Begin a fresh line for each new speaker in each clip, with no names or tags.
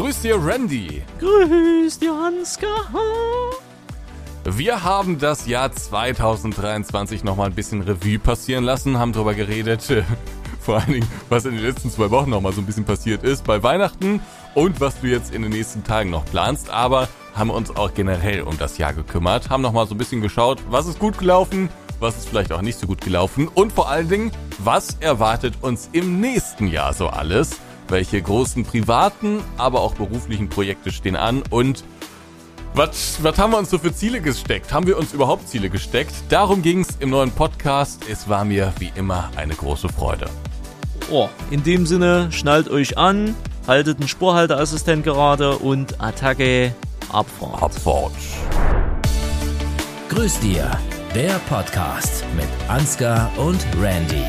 Grüß dir, Randy.
Grüß dir, Hanska.
Wir haben das Jahr 2023 nochmal ein bisschen Revue passieren lassen, haben darüber geredet, vor allen Dingen, was in den letzten zwei Wochen nochmal so ein bisschen passiert ist bei Weihnachten und was du jetzt in den nächsten Tagen noch planst, aber haben uns auch generell um das Jahr gekümmert, haben nochmal so ein bisschen geschaut, was ist gut gelaufen, was ist vielleicht auch nicht so gut gelaufen und vor allen Dingen, was erwartet uns im nächsten Jahr so alles, welche großen privaten, aber auch beruflichen Projekte stehen an und was, was haben wir uns so für Ziele gesteckt? Haben wir uns überhaupt Ziele gesteckt? Darum ging es im neuen Podcast. Es war mir wie immer eine große Freude.
Oh, in dem Sinne, schnallt euch an, haltet den Spurhalteassistent gerade und Attacke Abfahrt.
Abfahrt.
Grüß dir, der Podcast mit Ansgar und Randy.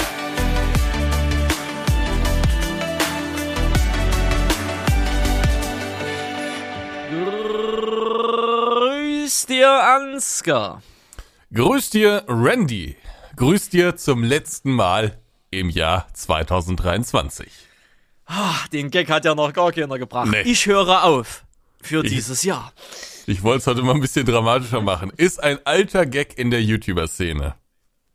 Dir, Ansgar.
Grüß dir, Randy. Grüß dir zum letzten Mal im Jahr 2023.
Ah, den Gag hat ja noch gar keiner gebracht.
Nee.
Ich höre auf für dieses Jahr.
Ich wollte es heute mal ein bisschen dramatischer machen. Ist ein alter Gag in der YouTuber-Szene.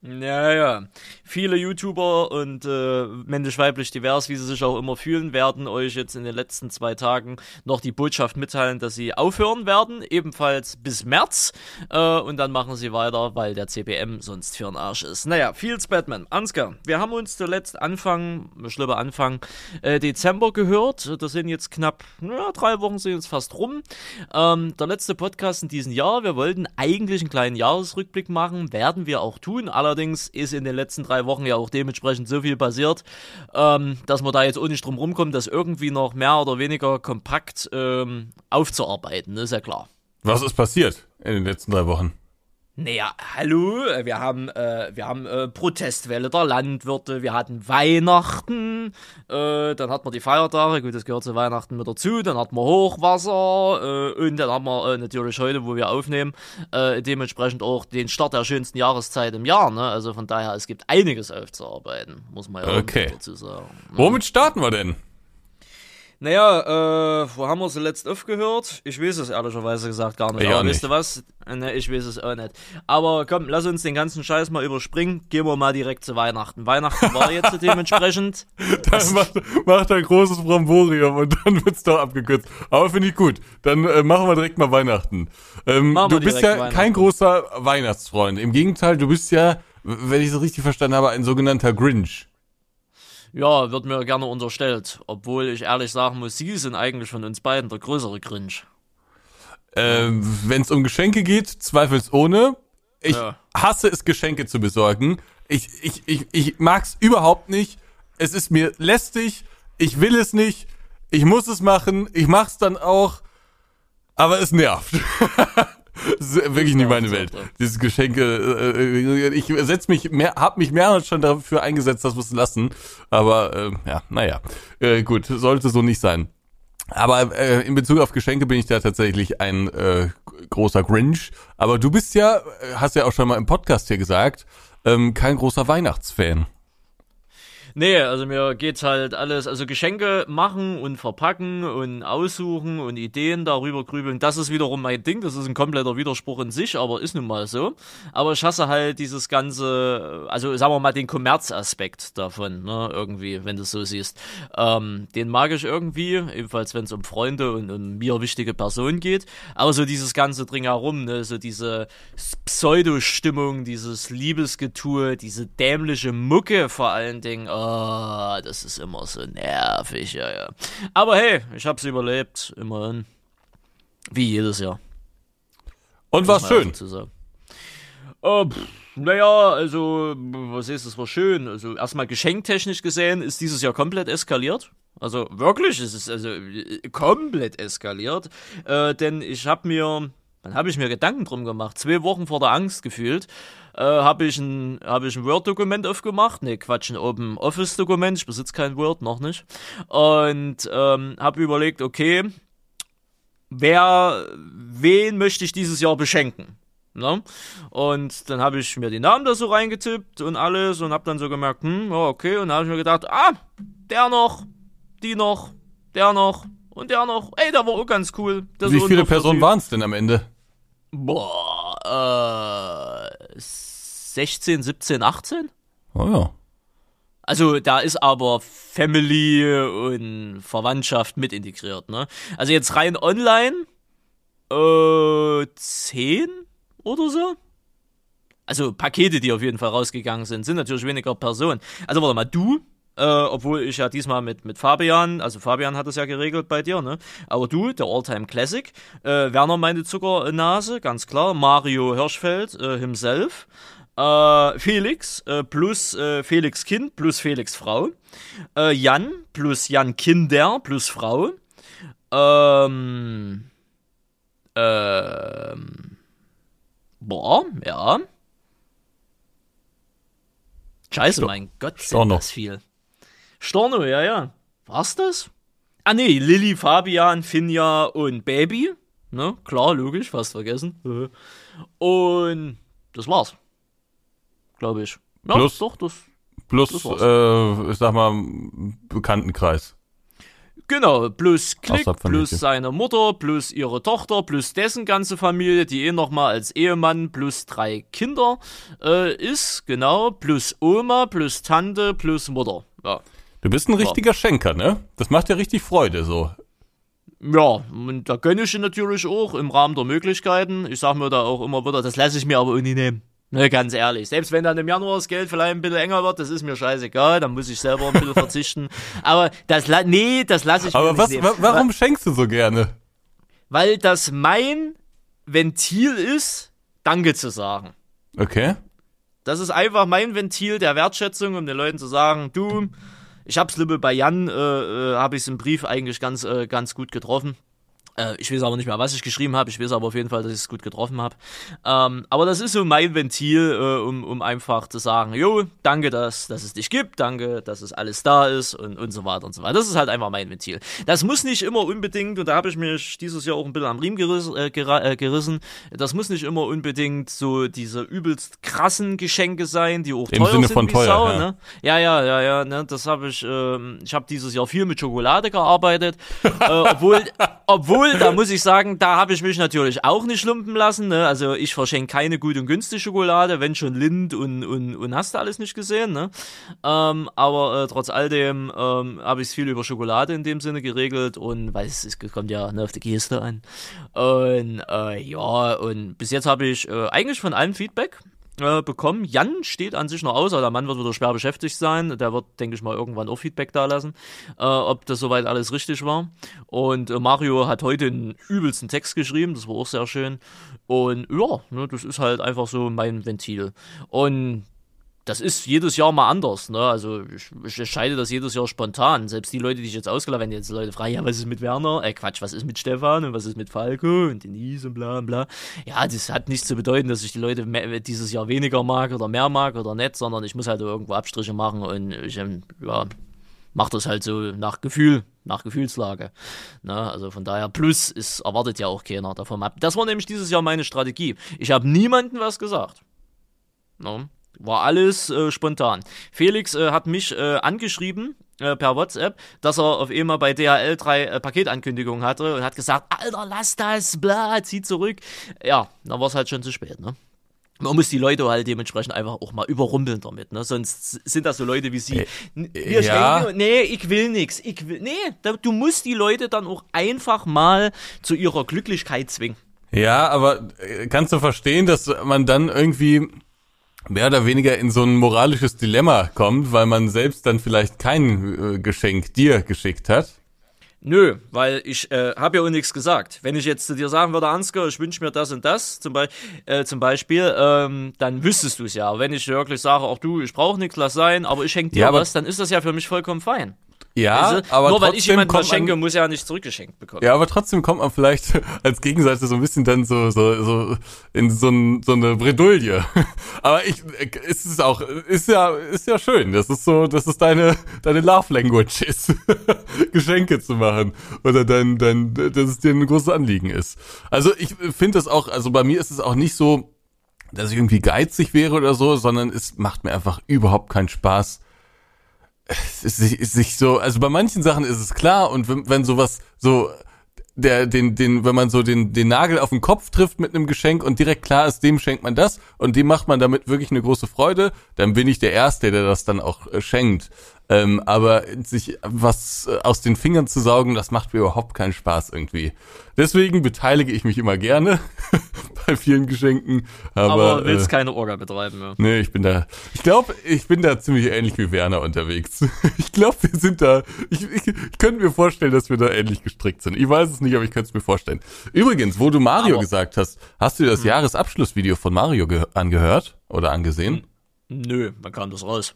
Ja, ja. Viele YouTuber und äh, männlich-weiblich divers, wie sie sich auch immer fühlen, werden euch jetzt in den letzten zwei Tagen noch die Botschaft mitteilen, dass sie aufhören werden, ebenfalls bis März. Äh, und dann machen sie weiter, weil der CPM sonst für den Arsch ist. Naja, Fields Batman. Ansgar, wir haben uns zuletzt Anfang, schlimmer Anfang äh, Dezember gehört. Das sind jetzt knapp, ja, drei Wochen sind jetzt fast rum. Ähm, der letzte Podcast in diesem Jahr. Wir wollten eigentlich einen kleinen Jahresrückblick machen, werden wir auch tun. Allerdings ist in den letzten drei Wochen ja auch dementsprechend so viel passiert, ähm, dass man da jetzt auch nicht drum rumkommt, das irgendwie noch mehr oder weniger kompakt ähm, aufzuarbeiten, ist ja klar.
Was ist passiert in den letzten drei Wochen?
Naja, hallo, wir haben, äh, wir haben äh, Protestwelle der Landwirte, wir hatten Weihnachten, äh, dann hatten wir die Feiertage, gut, das gehört zu Weihnachten mit dazu, dann hatten wir Hochwasser äh, und dann haben wir äh, natürlich heute, wo wir aufnehmen, äh, dementsprechend auch den Start der schönsten Jahreszeit im Jahr, ne? Also von daher, es gibt einiges aufzuarbeiten, muss man ja
Okay.
dazu sagen. Ne?
Womit starten wir denn?
Naja, äh, wo haben wir zuletzt aufgehört? Ich weiß es ehrlicherweise gesagt gar nicht.
Ich auch
Aber
nicht.
weißt du was? Ne, ich weiß es auch nicht. Aber komm, lass uns den ganzen Scheiß mal überspringen. Gehen wir mal direkt zu Weihnachten. Weihnachten war jetzt dementsprechend.
Dann macht, macht ein großes Bramborium und dann wird's doch abgekürzt. Aber finde ich gut. Dann äh, machen wir direkt mal Weihnachten. Ähm,
Machen wir
du bist ja kein großer Weihnachtsfreund. Im Gegenteil, du bist ja, wenn ich so richtig verstanden habe, ein sogenannter Grinch.
Ja, wird mir gerne unterstellt. Obwohl ich ehrlich sagen muss, sie sind eigentlich von uns beiden der größere Grinch.
Ähm, wenn es um Geschenke geht, zweifelsohne. Ich
Ja.
hasse es, Geschenke zu besorgen. Ich, ich, ich, ich mag's überhaupt nicht. Es ist mir lästig. Ich will es nicht. Ich muss es machen. Ich mach's dann auch. Aber es nervt. Das ist wirklich nicht meine Welt. Dieses Geschenke, äh, ich setz mich mehr, hab mich mehrmals schon dafür eingesetzt, das muss lassen. Aber äh, ja, naja, äh, gut, sollte so nicht sein. Aber äh, in Bezug auf Geschenke bin ich da tatsächlich ein äh, großer Grinch. Aber du bist ja, äh, hast ja auch schon mal im Podcast hier gesagt, ähm, kein großer Weihnachtsfan.
Nee, also mir geht's halt alles, also Geschenke machen und verpacken und aussuchen und Ideen darüber grübeln, das ist wiederum mein Ding, das ist ein kompletter Widerspruch in sich, aber ist nun mal so. Aber ich hasse halt dieses ganze, also sagen wir mal den Kommerzaspekt davon, ne, irgendwie, wenn du es so siehst. Ähm, den mag ich irgendwie, ebenfalls wenn es um Freunde und um mir wichtige Personen geht, aber so dieses ganze Dringherum, ne, so diese Pseudo-Stimmung, dieses Liebesgetue, diese dämliche Mucke vor allen Dingen, oh, das ist immer so nervig, ja, ja. Aber hey, ich hab's überlebt, immerhin. Wie jedes Jahr.
Und war schön.
Äh, pff, naja, also, was ist, das war schön. Also, erstmal geschenktechnisch gesehen ist dieses Jahr komplett eskaliert. Also, wirklich, es ist also komplett eskaliert. Äh, denn ich habe mir, dann habe ich mir Gedanken drum gemacht, zwei Wochen vor der Angst gefühlt, äh, habe ich ein, hab ich ein Word-Dokument aufgemacht. Nee, Quatsch, ein Open Office-Dokument. Ich besitze kein Word, noch nicht. Und ähm, habe überlegt, okay, wer, wen möchte ich dieses Jahr beschenken? Ne? Und dann habe ich mir die Namen da so reingetippt und alles und habe dann so gemerkt, hm, okay. Und dann habe ich mir gedacht, ah, der noch, die noch, der noch Und der noch, ey, der war auch ganz cool.
Wie viele Personen waren es denn am Ende?
Boah, äh, 16, 17, 18?
Oh ja.
Also da ist aber Family und Verwandtschaft mit integriert, ne? Also jetzt rein online, äh, 10 oder so? Also Pakete, die auf jeden Fall rausgegangen sind, sind natürlich weniger Personen. Also warte mal, du, äh, obwohl ich ja diesmal mit, mit Fabian, also Fabian hat es ja geregelt bei dir, ne? Aber du, der Alltime Classic, äh, Werner meine Zuckernase, ganz klar, Mario Hirschfeld äh, himself, äh, Felix äh, plus Felix Kind plus Felix Frau, Jan plus Jan Kinder plus Frau, ähm, ähm, boah, ja. Scheiße, mein Gott, sind das viel. Storno, ja, ja. War's das? Ah, nee, Lilly, Fabian, Finja und Baby. Ne, klar, logisch, fast vergessen. Und das war's. Glaube ich. Ja,
Plus-
doch, das.
Plus,
Das
äh, ich sag mal, Bekanntenkreis.
Genau, plus Klick, plus seine Mutter, plus ihre Tochter, plus dessen ganze Familie, die eh nochmal als Ehemann plus drei Kinder äh, ist, genau, plus Oma, plus Tante, plus Mutter. Ja.
Du bist ein richtiger Schenker, ne? Das macht dir richtig Freude, so.
Ja, und da gönne ich ihn natürlich auch im Rahmen der Möglichkeiten. Ich sag mir da auch immer wieder, das lasse ich mir aber uni nehmen. Ne, ganz ehrlich. Selbst wenn dann im Januar das Geld vielleicht ein bisschen enger wird, das ist mir scheißegal, dann muss ich selber ein bisschen verzichten. Aber das, nee, das lasse ich mir
Aber
nicht
was,
nehmen.
wa warum schenkst du so gerne?
Weil das mein Ventil ist, Danke zu sagen.
Okay.
Das ist einfach mein Ventil der Wertschätzung, um den Leuten zu sagen, du, ich hab's Lippe bei Jan, äh, äh, habe ich im Brief eigentlich ganz, äh, ganz gut getroffen. Äh, ich weiß aber nicht mehr, was ich geschrieben habe. Ich weiß aber auf jeden Fall, dass ich es gut getroffen habe. Ähm, aber das ist so mein Ventil, äh, um, um einfach zu sagen, jo, danke, dass, dass es dich gibt, danke, dass es alles da ist und, und so weiter und so weiter. Das ist halt einfach mein Ventil. Das muss nicht immer unbedingt, und da habe ich mich dieses Jahr auch ein bisschen am Riemen geriss, äh, äh, gerissen, das muss nicht immer unbedingt so diese übelst krassen Geschenke sein, die auch
Im
teuer
Sinne
sind
von
wie
teuer,
Sau,
ja.
ne? Ja, ja, ja, ja, ne, das habe ich, ähm, ich habe dieses Jahr viel mit Schokolade gearbeitet, äh, obwohl, obwohl, da muss ich sagen, da habe ich mich natürlich auch nicht lumpen lassen, ne, also ich verschenke keine gut und günstige Schokolade, wenn schon Lind und, und, und hast du alles nicht gesehen, ne, ähm, aber äh, trotz all dem ähm, habe ich es viel über Schokolade in dem Sinne geregelt und weil es, kommt ja ne, auf die Geste an und äh, ja, und bis jetzt habe ich äh, eigentlich von allen Feedback, äh, bekommen. Jan steht an sich noch aus, aber der Mann wird wieder schwer beschäftigt sein. Der wird, denke ich mal, irgendwann auch Feedback da lassen, äh, ob das soweit alles richtig war. Und äh, Mario hat heute einen übelsten Text geschrieben, das war auch sehr schön. Und ja, ne, das ist halt einfach so mein Ventil. Und das ist jedes Jahr mal anders, ne? Also ich, ich entscheide das jedes Jahr spontan. Selbst die Leute, die ich jetzt ausgeladen, wenn jetzt Leute fragen, ja, was ist mit Werner? Äh, Quatsch, was ist mit Stefan und was ist mit Falco und Denise und bla bla. Ja, das hat nichts zu bedeuten, dass ich die Leute dieses Jahr weniger mag oder mehr mag oder nicht, sondern ich muss halt irgendwo Abstriche machen und ich, ähm, ja, mach das halt so nach Gefühl, nach Gefühlslage. Ne? Also von daher, plus ist erwartet ja auch keiner davon ab. Das war nämlich dieses Jahr meine Strategie. Ich habe niemandem was gesagt. Ne? War alles äh, spontan. Felix äh, hat mich äh, angeschrieben äh, per WhatsApp, dass er auf einmal bei DHL drei äh, Paketankündigungen hatte und hat gesagt, Alter, lass das, bla, zieh zurück. Ja, dann war es halt schon zu spät, ne? Man muss die Leute halt dementsprechend einfach auch mal überrumpeln damit, ne? Sonst sind das so Leute wie sie. N- Wir
ja.
nee, ich will nix. Ich will, nee, da, du musst die Leute dann auch einfach mal zu ihrer Glücklichkeit zwingen.
Ja, aber äh, kannst du verstehen, dass man dann irgendwie mehr oder weniger in so ein moralisches Dilemma kommt, weil man selbst dann vielleicht kein äh, Geschenk dir geschickt hat?
Nö, weil ich äh, habe ja auch nichts gesagt. Wenn ich jetzt zu dir sagen würde, Ansgar, ich wünsche mir das und das, zum, Be äh, zum Beispiel, ähm, dann wüsstest du es ja. Aber wenn ich wirklich sage, auch du, ich brauche nichts, lass sein, aber ich schenke dir
Ja,
was, dann ist das ja für mich vollkommen fein.
Ja,
du?
aber
Nur weil
trotzdem
ich jemandem was
kommt man-
schenke, muss er ja nicht zurückgeschenkt bekommen.
Ja, aber trotzdem kommt man vielleicht als Gegenseite so ein bisschen dann so so so in so, ein, so eine Bredouille. Aber ich ist es auch ist ja ist ja schön. Das ist so, dass es deine deine Love Language ist, Geschenke zu machen oder dein dein dass es dir ein großes Anliegen ist. Also ich finde das auch, also bei mir ist es auch nicht so, dass ich irgendwie geizig wäre oder so, sondern es macht mir einfach überhaupt keinen Spaß sich, so, also bei manchen Sachen ist es klar und wenn, wenn sowas so der, den, den, wenn man so den, den Nagel auf den Kopf trifft mit einem Geschenk und direkt klar ist, dem schenkt man das und dem macht man damit wirklich eine große Freude, dann bin ich der Erste, der das dann auch äh, schenkt. Ähm, aber sich was äh, aus den Fingern zu saugen, das macht mir überhaupt keinen Spaß irgendwie. Deswegen beteilige ich mich immer gerne bei vielen Geschenken. Aber,
aber willst
äh,
keine Orga betreiben, ja.
Nee, ich bin da. Ich glaube, ich bin da ziemlich ähnlich wie Werner unterwegs. Ich glaube, wir sind da. Ich, ich, ich könnte mir vorstellen, dass wir da ähnlich gestrickt sind. Ich weiß es nicht, aber ich könnte es mir vorstellen. Übrigens, wo du Mario
Aber-
gesagt hast, hast du das
Hm.
Jahresabschlussvideo von Mario ge- angehört oder angesehen?
Nö, wann kam das raus?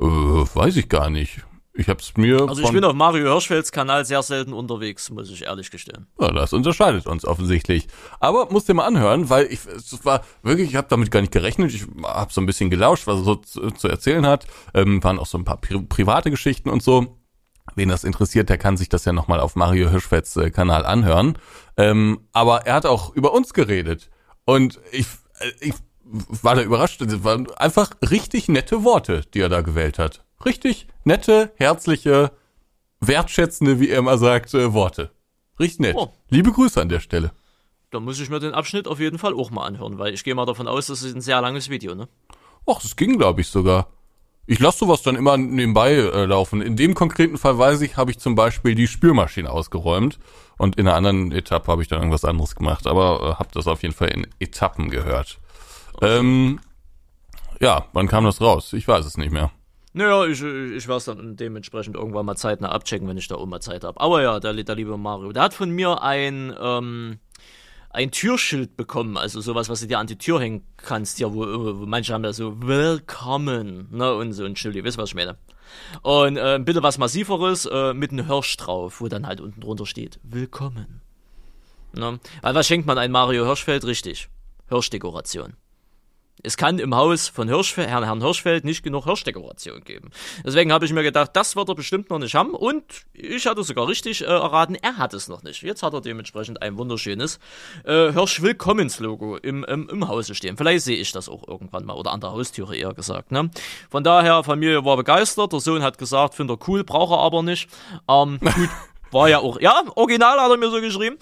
Äh, weiß ich gar nicht. Ich hab's mir
Also ich bin auf Mario Hirschfelds Kanal sehr selten unterwegs, muss ich ehrlich gestehen.
Ja, das unterscheidet uns offensichtlich. Aber musst dir mal anhören, weil ich es war wirklich, ich habe damit gar nicht gerechnet. Ich habe so ein bisschen gelauscht, was er so zu, zu erzählen hat. Ähm, waren auch so ein paar pri private Geschichten und so. Wen das interessiert, der kann sich das ja nochmal auf Mario Hirschfelds äh, Kanal anhören. Ähm, aber er hat auch über uns geredet. Und ich, äh, ich war da überrascht. Das waren einfach richtig nette Worte, die er da gewählt hat. Richtig nette, herzliche, wertschätzende, wie er immer sagt, äh, Worte. Richtig nett.
Oh.
Liebe Grüße an der Stelle.
Da muss ich mir den Abschnitt auf jeden Fall auch mal anhören, weil ich gehe mal davon aus, das ist ein sehr langes Video, ne?
Ach, das ging, glaube ich, sogar. Ich lasse sowas dann immer nebenbei äh, laufen. In dem konkreten Fall weiß ich, habe ich zum Beispiel die Spülmaschine ausgeräumt und in einer anderen Etappe habe ich dann irgendwas anderes gemacht, aber äh, habe das auf jeden Fall in Etappen gehört. Ähm, ja, wann kam das raus? Ich weiß es nicht mehr.
Naja, ich, ich, werde es dann dementsprechend irgendwann mal zeitnah abchecken, wenn ich da auch mal Zeit habe. Aber ja, der, der liebe Mario, der hat von mir ein, ähm, ein Türschild bekommen, also sowas, was du dir an die Tür hängen kannst, ja, wo, wo manche haben da so Willkommen, ne, und so ein Schild, ihr wisst, was ich meine. Und äh, bitte was massiveres, äh, mit einem Hirsch drauf, wo dann halt unten drunter steht, Willkommen. Ne? Weil was schenkt man ein Mario Hirschfeld? Richtig, Hirschdekoration. Es kann im Haus von Hirschfeld, Herrn, Herrn Hirschfeld nicht genug Hirschdekoration geben. Deswegen habe ich mir gedacht, das wird er bestimmt noch nicht haben. Und ich hatte sogar richtig äh, erraten, er hat es noch nicht. Jetzt hat er dementsprechend ein wunderschönes äh, Hirsch-Willkommens-Logo im, im, im Hause stehen. Vielleicht sehe ich das auch irgendwann mal oder an der Haustüre eher gesagt. Ne? Von daher, Familie war begeistert. Der Sohn hat gesagt, findet er cool, braucht er aber nicht. Ähm, gut. War ja auch, ja, original hat er mir so geschrieben.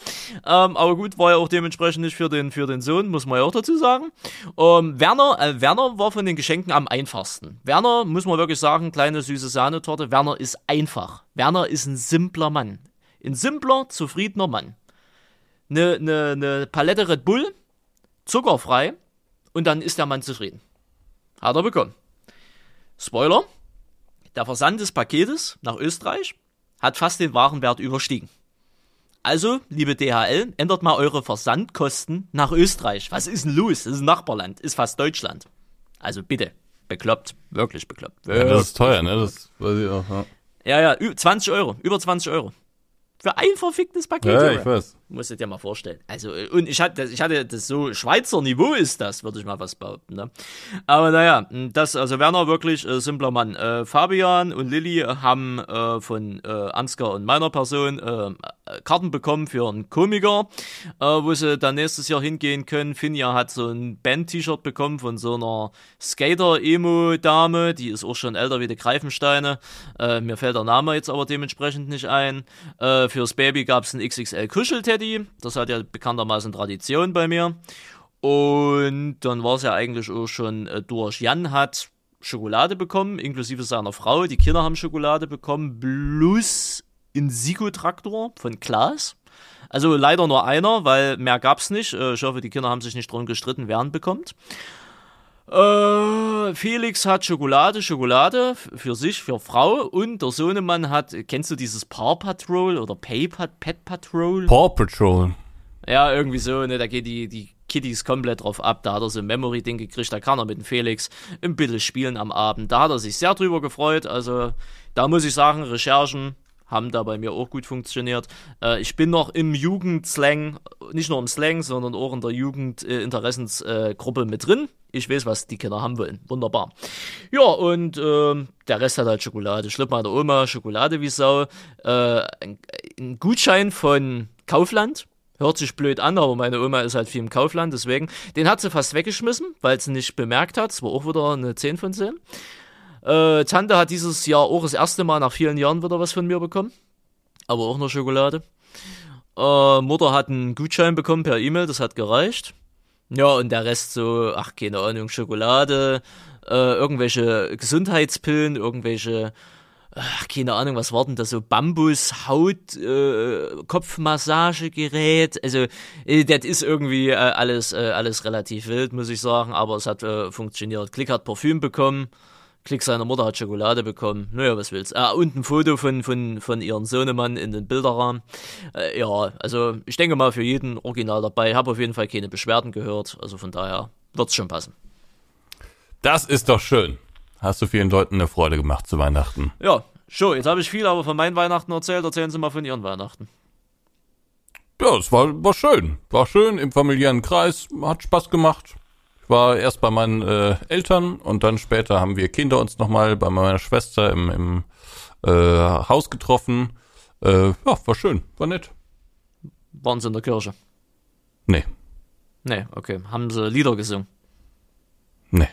Ähm, aber gut, war ja auch dementsprechend nicht für den, für den Sohn, muss man ja auch dazu sagen. Ähm, Werner, äh, Werner war von den Geschenken am einfachsten. Werner, muss man wirklich sagen, kleine süße Sahnetorte. Werner ist einfach. Werner ist ein simpler Mann. Ein simpler, zufriedener Mann. Eine ne, ne Palette Red Bull, zuckerfrei, und dann ist der Mann zufrieden. Hat er bekommen. Spoiler, der Versand des Paketes nach Österreich hat fast den Warenwert überstiegen. Also, liebe DHL, ändert mal eure Versandkosten nach Österreich. Was ist denn los? Das ist ein Nachbarland, ist fast Deutschland. Also bitte, bekloppt, wirklich bekloppt.
Ja, das ist teuer, ne? Das weiß ich auch. Ja,
Ja, ja, ü- 20 Euro, über 20 Euro. Für ein verficktes Paket,
ja ich weiß.
Musst du dir mal vorstellen. Also, äh, und ich hatte, ich hatte das so, Schweizer Niveau ist das, würde ich mal was behaupten, ne? Aber naja, das, also Werner wirklich äh, simpler Mann. Äh, Fabian und Lilly haben äh, von äh, Ansgar und meiner Person äh, Karten bekommen für einen Komiker, äh, wo sie dann nächstes Jahr hingehen können. Finja hat so ein Band-T-Shirt bekommen von so einer Skater-Emo-Dame, die ist auch schon älter wie die Greifensteine. Äh, mir fällt der Name jetzt aber dementsprechend nicht ein. Äh, fürs Baby gab es ein XXL Kuschelteddy. Das hat ja bekanntermaßen Tradition bei mir. Und dann war es ja eigentlich auch schon äh, durch. Jan hat Schokolade bekommen, inklusive seiner Frau. Die Kinder haben Schokolade bekommen, plus ein Sikotraktor von Klaas. Also leider nur einer, weil mehr gab's nicht. Äh, Ich hoffe, die Kinder haben sich nicht drum gestritten, wer ihn bekommt. Äh, Felix hat Schokolade, Schokolade für sich, für Frau und der Sohnemann hat, kennst du dieses Paw Patrol oder Pay Pat, Pet Patrol?
Paw Patrol.
Ja, irgendwie so, ne, da geht die, die Kitties komplett drauf ab. Da hat er so ein Memory-Ding gekriegt, da kann er mit dem Felix ein bisschen spielen am Abend. Da hat er sich sehr drüber gefreut. Also, da muss ich sagen, Recherchen haben da bei mir auch gut funktioniert. Äh, ich bin noch im Jugendslang, nicht nur im Slang, sondern auch in der Jugendinteressensgruppe mit drin. Ich weiß, was die Kinder haben wollen. Wunderbar. Ja, und ähm, der Rest hat halt Schokolade. Schlipp meiner Oma, Schokolade wie Sau. Äh, ein, ein Gutschein von Kaufland. Hört sich blöd an, aber meine Oma ist halt viel im Kaufland, deswegen. Den hat sie fast weggeschmissen, weil sie nicht bemerkt hat. Es war auch wieder eine 10 von 10. Äh, Tante hat dieses Jahr auch das erste Mal nach vielen Jahren wieder was von mir bekommen. Aber auch noch Schokolade. Äh, Mutter hat einen Gutschein bekommen per E-Mail, das hat gereicht. Ja, und der Rest so, ach, keine Ahnung, Schokolade, äh, irgendwelche Gesundheitspillen, irgendwelche, ach, keine Ahnung, was war denn das so, Bambus, Haut, äh, Kopfmassagegerät, also, äh, das ist irgendwie äh, alles, äh, alles relativ wild, muss ich sagen, aber es hat äh, funktioniert. Klick hat Parfüm bekommen, Klick seiner Mutter hat Schokolade bekommen. Naja, was willst. Ah, und ein Foto von, von, von ihren Sohnemann in den Bilderrahmen. Äh, ja, also ich denke mal für jeden Original dabei. Habe auf jeden Fall keine Beschwerden gehört. Also von daher wird's schon passen.
Das ist doch schön. Hast du vielen Leuten eine Freude gemacht zu Weihnachten?
Ja, schon. Jetzt habe ich viel aber von meinen Weihnachten erzählt. Erzählen Sie mal von Ihren Weihnachten.
Ja, es war, war schön. War schön im familiären Kreis. Hat Spaß gemacht war erst bei meinen äh, Eltern und dann später haben wir Kinder uns nochmal bei meiner Schwester im, im äh, Haus getroffen. Äh, ja, war schön, war nett.
Waren sie in der Kirche?
Nee.
Nee, okay. Haben sie Lieder gesungen?
Nee.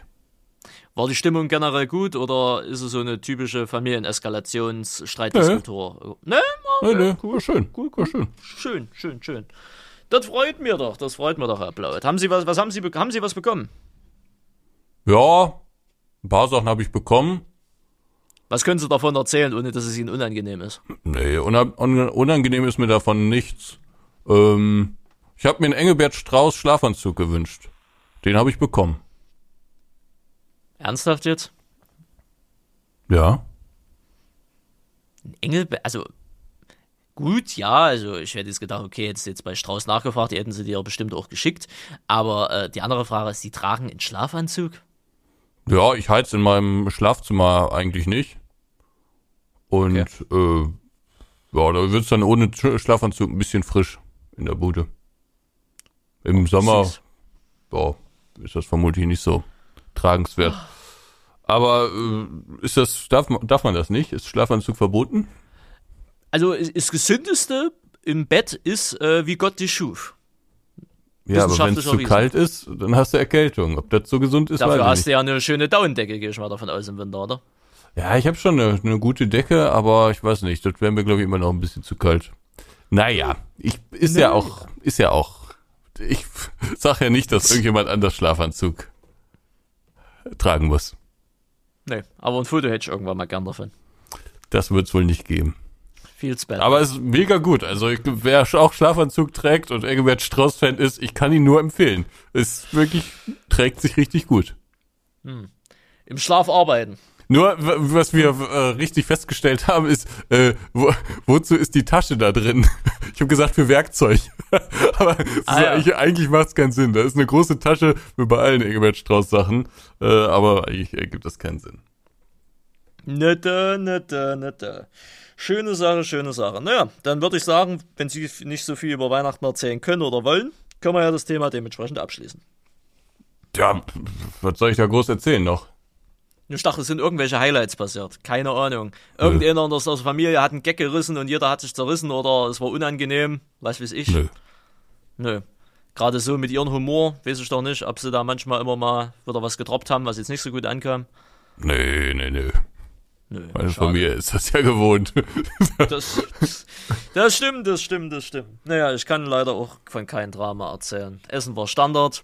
War die Stimmung generell gut oder ist es so eine typische Familieneskalationsstreitkultur?
Nee, nee, nee, cool. war schön.
Cool, cool. War schön. Schön, schön, schön. Das freut mir doch, das freut mir doch, Herr Blaut. Haben Sie was, was haben Sie, haben Sie was bekommen?
Ja, ein paar Sachen habe ich bekommen.
Was können Sie davon erzählen, ohne dass es Ihnen unangenehm ist?
Nee, unangenehm ist mir davon nichts. Ähm, ich habe mir einen Engelbert Strauß Schlafanzug gewünscht. Den habe ich bekommen.
Ernsthaft jetzt?
Ja.
Ein Engelbert, also gut, ja, also ich hätte jetzt gedacht, okay, jetzt jetzt bei Strauß nachgefragt, die hätten sie dir bestimmt auch geschickt. Aber äh, die andere Frage ist, sie tragen einen Schlafanzug?
Ja, ich heiz in meinem Schlafzimmer eigentlich nicht. Und okay. äh, ja, da wird's dann ohne Schlafanzug ein bisschen frisch in der Bude. Im Sommer ja, ist das vermutlich nicht so tragenswert. Aber äh, ist das, darf, darf man das nicht? Ist Schlafanzug verboten?
Also das Gesündeste im Bett ist, äh, wie Gott dich schuf.
Ja, aber wenn es zu kalt ist, dann hast du Erkältung. Ob das so gesund ist,
Dafür
hast
du ja eine schöne Daunendecke, gehe ich mal davon aus im Winter, oder?
Ja, ich habe schon eine, eine, gute Decke, aber ich weiß nicht, das wäre mir glaube ich immer noch ein bisschen zu kalt. Naja, ich ist nee. ja auch, ist ja auch. Ich sag ja nicht, dass irgendjemand anders Schlafanzug tragen muss.
Nee, aber ein Foto hätte ich irgendwann mal gern davon.
Das wird's wohl nicht geben.
Feels better.
Aber es ist mega gut. Also wer auch Schlafanzug trägt und Engelbert Strauß-Fan ist, ich kann ihn nur empfehlen. Es wirklich, trägt sich richtig gut.
Hm. Im Schlaf arbeiten.
Nur, was wir äh, richtig festgestellt haben, ist, äh, wo, wozu ist die Tasche da drin? Ich habe gesagt, für Werkzeug. Aber ah, ja. eigentlich, eigentlich macht es keinen Sinn. Da ist eine große Tasche wie bei allen Engelbert Strauß-Sachen. Äh, aber eigentlich ergibt das keinen Sinn.
Nette, nette, nette. Schöne Sache, schöne Sache. Naja, dann würde ich sagen, wenn Sie nicht so viel über Weihnachten erzählen können oder wollen, können wir ja das Thema dementsprechend abschließen.
Ja, was soll ich da groß erzählen noch?
Ich dachte, es sind irgendwelche Highlights passiert. Keine Ahnung. Irgendjemand aus der Familie hat einen Gag gerissen und jeder hat sich zerrissen oder es war unangenehm. Was weiß ich.
Nö.
Nö. Gerade so mit ihrem Humor, weiß ich doch nicht, ob sie da manchmal immer mal wieder was gedroppt haben, was jetzt nicht so gut ankam.
Nee, nee, nee. Nö, Meine schade. Familie ist das ja gewohnt.
Das, das stimmt, das stimmt, das stimmt. Naja, ich kann leider auch von keinem Drama erzählen. Essen war Standard.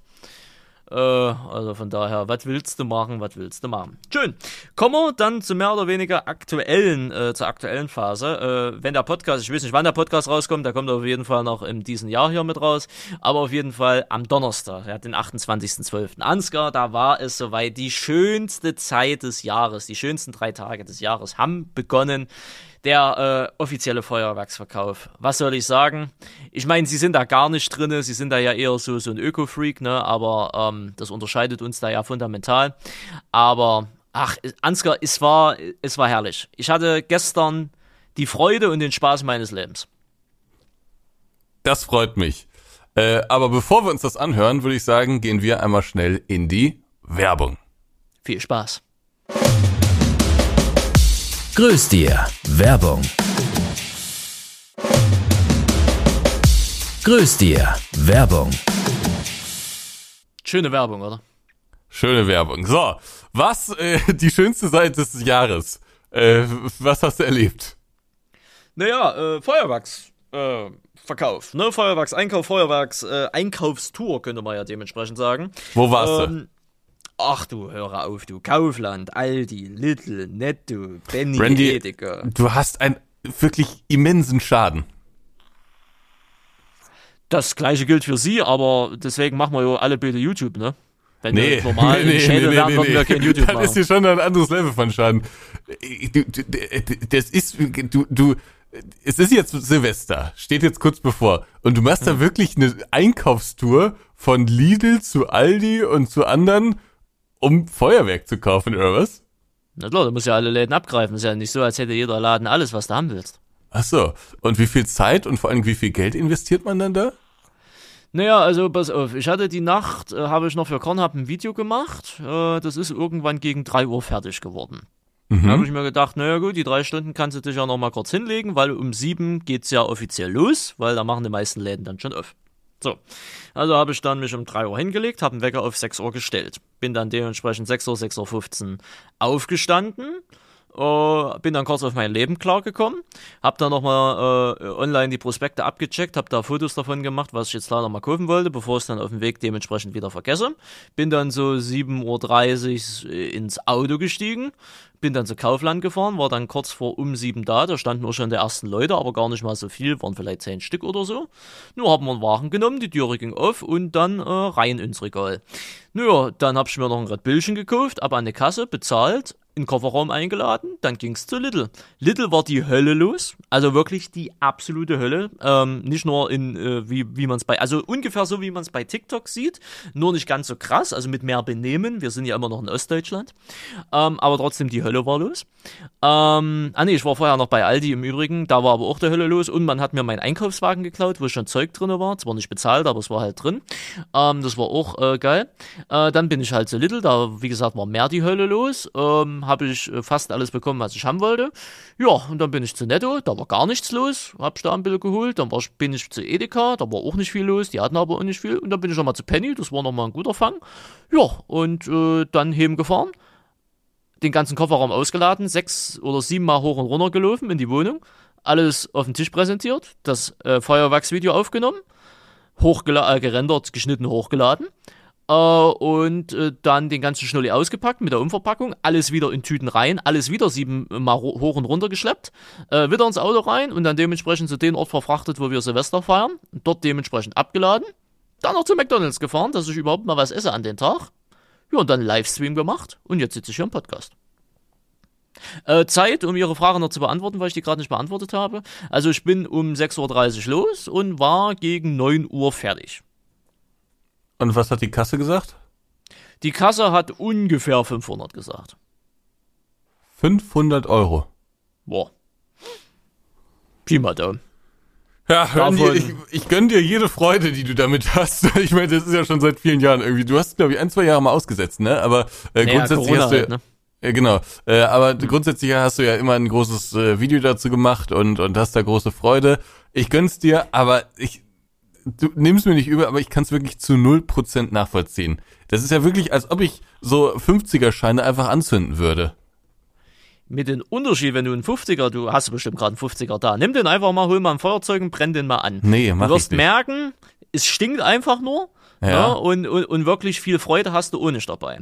Äh, also von daher, was willst du machen, was willst du machen? Schön. Kommen wir dann zu mehr oder weniger aktuellen, äh, zur aktuellen Phase. Äh, wenn der Podcast, ich weiß nicht, wann der Podcast rauskommt, der kommt auf jeden Fall noch in diesem Jahr hier mit raus, aber auf jeden Fall am Donnerstag, ja, den 28.12. Ansgar, da war es soweit die schönste Zeit des Jahres, die schönsten drei Tage des Jahres haben begonnen der äh, offizielle Feuerwerksverkauf. Was soll ich sagen? Ich meine, sie sind da gar nicht drin, sie sind da ja eher so, so ein Öko-Freak, ne? aber ähm, das unterscheidet uns da ja fundamental. Aber, ach, Ansgar, es war, es war herrlich. Ich hatte gestern die Freude und den Spaß meines Lebens.
Das freut mich. Äh, aber bevor wir uns das anhören, würde ich sagen, gehen wir einmal schnell in die Werbung.
Viel Spaß.
Grüß dir. Werbung. Grüß dir. Werbung.
Schöne Werbung, oder?
Schöne Werbung. So, was äh, die schönste Seite des Jahres? Äh, was hast du erlebt?
Naja, äh, Feuerwerks. Äh, Verkauf, ne? Feuerwerkseinkauf, Feuerwerks äh, Einkaufstour, könnte man ja dementsprechend sagen.
Wo warst du?
Ach du, hör auf, du. Kaufland, Aldi, Lidl, Netto, Benny,
Randy,
Edeka.
du hast einen wirklich immensen Schaden.
Das gleiche gilt für sie, aber deswegen machen wir ja alle Bilder YouTube, ne? Wenn
Nee,
wir normal
nee,
Schädel
nee,
wären,
nee, nee.
wir kein YouTube
ist
machen.
hier schon ein anderes Level von Schaden. Du, du, das ist, du, du, es ist jetzt Silvester, steht jetzt kurz bevor. Und du machst da wirklich eine Einkaufstour von Lidl zu Aldi und zu anderen, um Feuerwerk zu kaufen, oder was?
Na klar, du musst ja alle Läden abgreifen. Ist ja nicht so, als hätte jeder Laden alles, was du haben willst.
Ach so. Und wie viel Zeit und vor allem wie viel Geld investiert man dann da?
Naja, also pass auf, ich hatte die Nacht, äh, habe ich noch für Kornhub ein Video gemacht. Äh, das ist irgendwann gegen 3 Uhr fertig geworden. Da habe ich mir gedacht, naja gut, die drei Stunden kannst du dich ja noch mal kurz hinlegen, weil um sieben geht's ja offiziell los, weil da machen die meisten Läden dann schon auf. So, also habe ich dann mich um 3 Uhr hingelegt, habe den Wecker auf 6 Uhr gestellt. Bin dann dementsprechend 6 Uhr, 6.15 Uhr aufgestanden, äh, bin dann kurz auf mein Leben klargekommen, habe dann nochmal äh, online die Prospekte abgecheckt, habe da Fotos davon gemacht, was ich jetzt leider mal kaufen wollte, bevor ich es dann auf dem Weg dementsprechend wieder vergesse. Bin dann so 7.30 Uhr ins Auto gestiegen, bin dann zu Kaufland gefahren, war dann kurz vor um sieben da, da standen auch schon die ersten Leute, aber gar nicht mal so viel, waren vielleicht zehn Stück oder so. Nur haben wir einen Waren genommen, die Türe ging auf und dann äh, rein ins Regal. Naja, dann hab ich mir noch ein Red Billchen gekauft, ab an die Kasse, bezahlt, in den Kofferraum eingeladen, dann ging's zu Lidl. Lidl war die Hölle los, also wirklich die absolute Hölle. Ähm, nicht nur in, äh, wie, wie man es bei, also ungefähr so, wie man es bei TikTok sieht, nur nicht ganz so krass, also mit mehr Benehmen. Wir sind ja immer noch in Ostdeutschland. Ähm, aber trotzdem, die Hölle war los. Ähm, ah nee, ich war vorher noch bei Aldi im Übrigen, da war aber auch der Hölle los und man hat mir meinen Einkaufswagen geklaut, wo schon Zeug drin war. Zwar nicht bezahlt, aber es war halt drin. Ähm, das war auch äh, geil. Äh, dann bin ich halt zu Little, da wie gesagt war mehr die Hölle los. Ähm, habe ich äh, fast alles bekommen, was ich haben wollte. Ja, und dann bin ich zu Netto, da war gar nichts los. Hab Sternbilder geholt, dann war, ich- bin ich zu Edeka, da war auch nicht viel los, die hatten aber auch nicht viel. Und dann bin ich nochmal zu Penny, das war nochmal ein guter Fang. Ja, und äh, dann gefahren den ganzen Kofferraum ausgeladen, sechs oder sieben Mal hoch und runter gelaufen in die Wohnung, alles auf den Tisch präsentiert, das äh, Feuerwerksvideo aufgenommen, äh, gerendert, geschnitten, hochgeladen äh, und äh, dann den ganzen Schnulli ausgepackt mit der Umverpackung, alles wieder in Tüten rein, alles wieder sieben Mal ho- hoch und runter geschleppt, äh, wieder ins Auto rein und dann dementsprechend zu dem Ort verfrachtet, wo wir Silvester feiern, dort dementsprechend abgeladen, dann noch zu McDonalds gefahren, dass ich überhaupt mal was esse an den Tag. Ja, und dann Livestream gemacht und jetzt sitze ich hier im Podcast. Äh, Zeit, um Ihre Frage noch zu beantworten, weil ich die gerade nicht beantwortet habe. Also ich bin um 6.30 Uhr los und war gegen 9 Uhr fertig.
Und was hat die Kasse gesagt?
Die Kasse hat ungefähr 500 gesagt.
500 Euro.
Boah. Pi mal Daumen.
Ja, Randy,
Davon-
ich, ich gönn dir jede Freude, die du damit hast. Ich meine, das ist ja schon seit vielen Jahren irgendwie. Du hast, glaube ich, ein, zwei Jahre mal ausgesetzt, ne? Aber äh,
Naja,
grundsätzlich
Corona
hast du
halt, ne?
Ja, genau. Äh, aber grundsätzlich hast du ja immer ein großes äh, Video dazu gemacht und, und hast da große Freude. Ich gönn's dir, aber ich, du nimmst mir nicht über, aber ich kann es wirklich zu 0% nachvollziehen. Das ist ja wirklich, als ob ich so 50er-Scheine einfach anzünden würde.
Mit dem Unterschied, wenn du einen 50er, du hast bestimmt gerade einen 50er da, nimm den einfach mal, hol mal ein Feuerzeug und brenn den mal an.
Nee, mach
Du wirst
ich nicht.
merken, es stinkt einfach nur.
Ja.
Ja. und, und, und wirklich viel Freude hast du ohne dabei.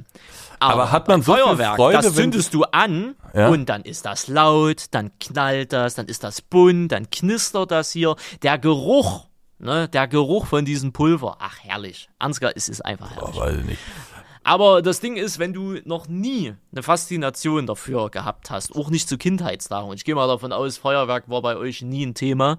Aber hat man so viel
Feuerwerk,
Freude,
das zündest du an
Ja.
und dann ist das laut, dann knallt das, dann ist das bunt, dann knistert das hier. Der Geruch, ne, der Geruch von diesem Pulver, ach herrlich. Ansgar, es ist einfach herrlich.
Oh, weiß ich nicht.
Aber das Ding ist, wenn du noch nie eine Faszination dafür gehabt hast, auch nicht zu Kindheitstagen, und ich gehe mal davon aus, Feuerwerk war bei euch nie ein Thema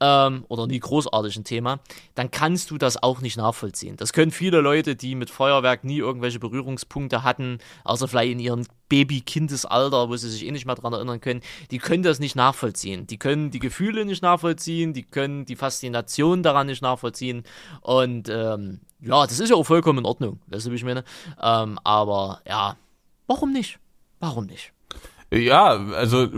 ähm, oder nie großartig ein Thema, dann kannst du das auch nicht nachvollziehen. Das können viele Leute, die mit Feuerwerk nie irgendwelche Berührungspunkte hatten, außer vielleicht in ihrem Baby-Kindesalter, wo sie sich eh nicht mehr dran erinnern können, die können das nicht nachvollziehen. Die können die Gefühle nicht nachvollziehen, die können die Faszination daran nicht nachvollziehen und ähm, ja, das ist ja auch vollkommen in Ordnung, weißt du, wie ich meine? Ähm, aber ja, warum nicht? Warum nicht?
Ja, also,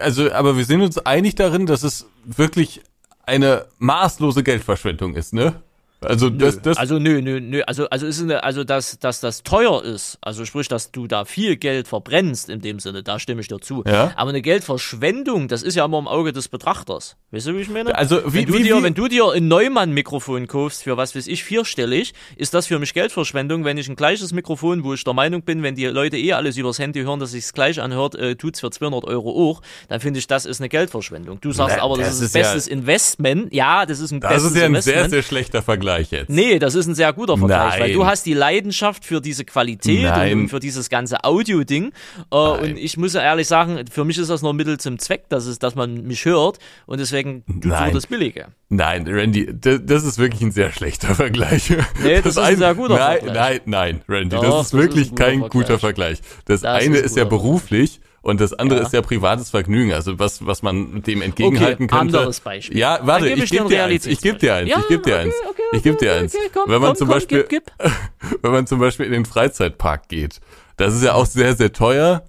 also, aber wir sind uns einig darin, dass es wirklich eine maßlose Geldverschwendung ist, ne? Also
Nö.
das, das
also nö, nö, nö. Also, also ist eine, also dass, dass das teuer ist, also sprich, dass du da viel Geld verbrennst in dem Sinne, da stimme ich dir zu.
Ja.
Aber eine Geldverschwendung, das ist ja immer im Auge des Betrachters. Weißt du, wie ich meine?
Also, wie-
wenn, du
wie-
dir,
wie-
wenn du dir ein Neumann-Mikrofon kaufst für was weiß ich, vierstellig, ist das für mich Geldverschwendung. Wenn ich ein gleiches Mikrofon, wo ich der Meinung bin, wenn die Leute eh alles übers Handy hören, dass sich's gleich anhört, äh, tut's für 200 Euro auch, dann finde ich, das ist eine Geldverschwendung. Du sagst
Na,
aber, das,
das
ist
ist
das
ja-
bestes Investment. Ja, das ist ein
das
bestes
ist ja ein
Investment.
sehr, sehr schlechter Vergleich jetzt.
Nee, das ist ein sehr guter Vergleich,
Nein.
weil du hast die Leidenschaft für diese Qualität
Nein.
und, für dieses ganze Audio-Ding. Äh, und ich muss ja ehrlich sagen, für mich ist das nur Mittel zum Zweck, dass, es, dass man mich hört und deswegen tut nur das Billige.
Nein, Randy, das, das ist wirklich ein sehr schlechter Vergleich.
Nee, das ist ein sehr guter
nein,
Vergleich.
Nein, nein, Randy,
Doch,
das
das
ist
ist ein
wirklich
guter
kein
Vergleich.
guter Vergleich. Das,
Das
eine
ist ein
ist ja beruflich und das andere
Ja.
ist ja privates Vergnügen. Also was, was man dem entgegenhalten
Okay,
könnte.
anderes Beispiel.
Ja, warte, ich
ich
gebe dir eins. Ich gebe dir eins. Ich gebe dir eins.
okay,
Ich gebe dir eins.
komm,
Wenn man
komm,
zum
komm,
Beispiel,
gib, gib.
wenn man zum Beispiel in den Freizeitpark geht, das ist ja auch sehr, sehr teuer.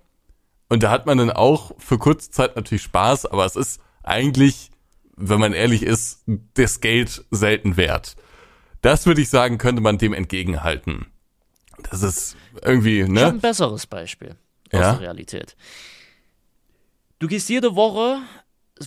Und da hat man dann auch für kurze Zeit natürlich Spaß, aber es ist eigentlich, wenn man ehrlich ist, das Geld selten wert. Das würde ich sagen, könnte man dem entgegenhalten. Das ist irgendwie, ne?
ein besseres Beispiel aus
Ja?
der Realität. Du gehst jede Woche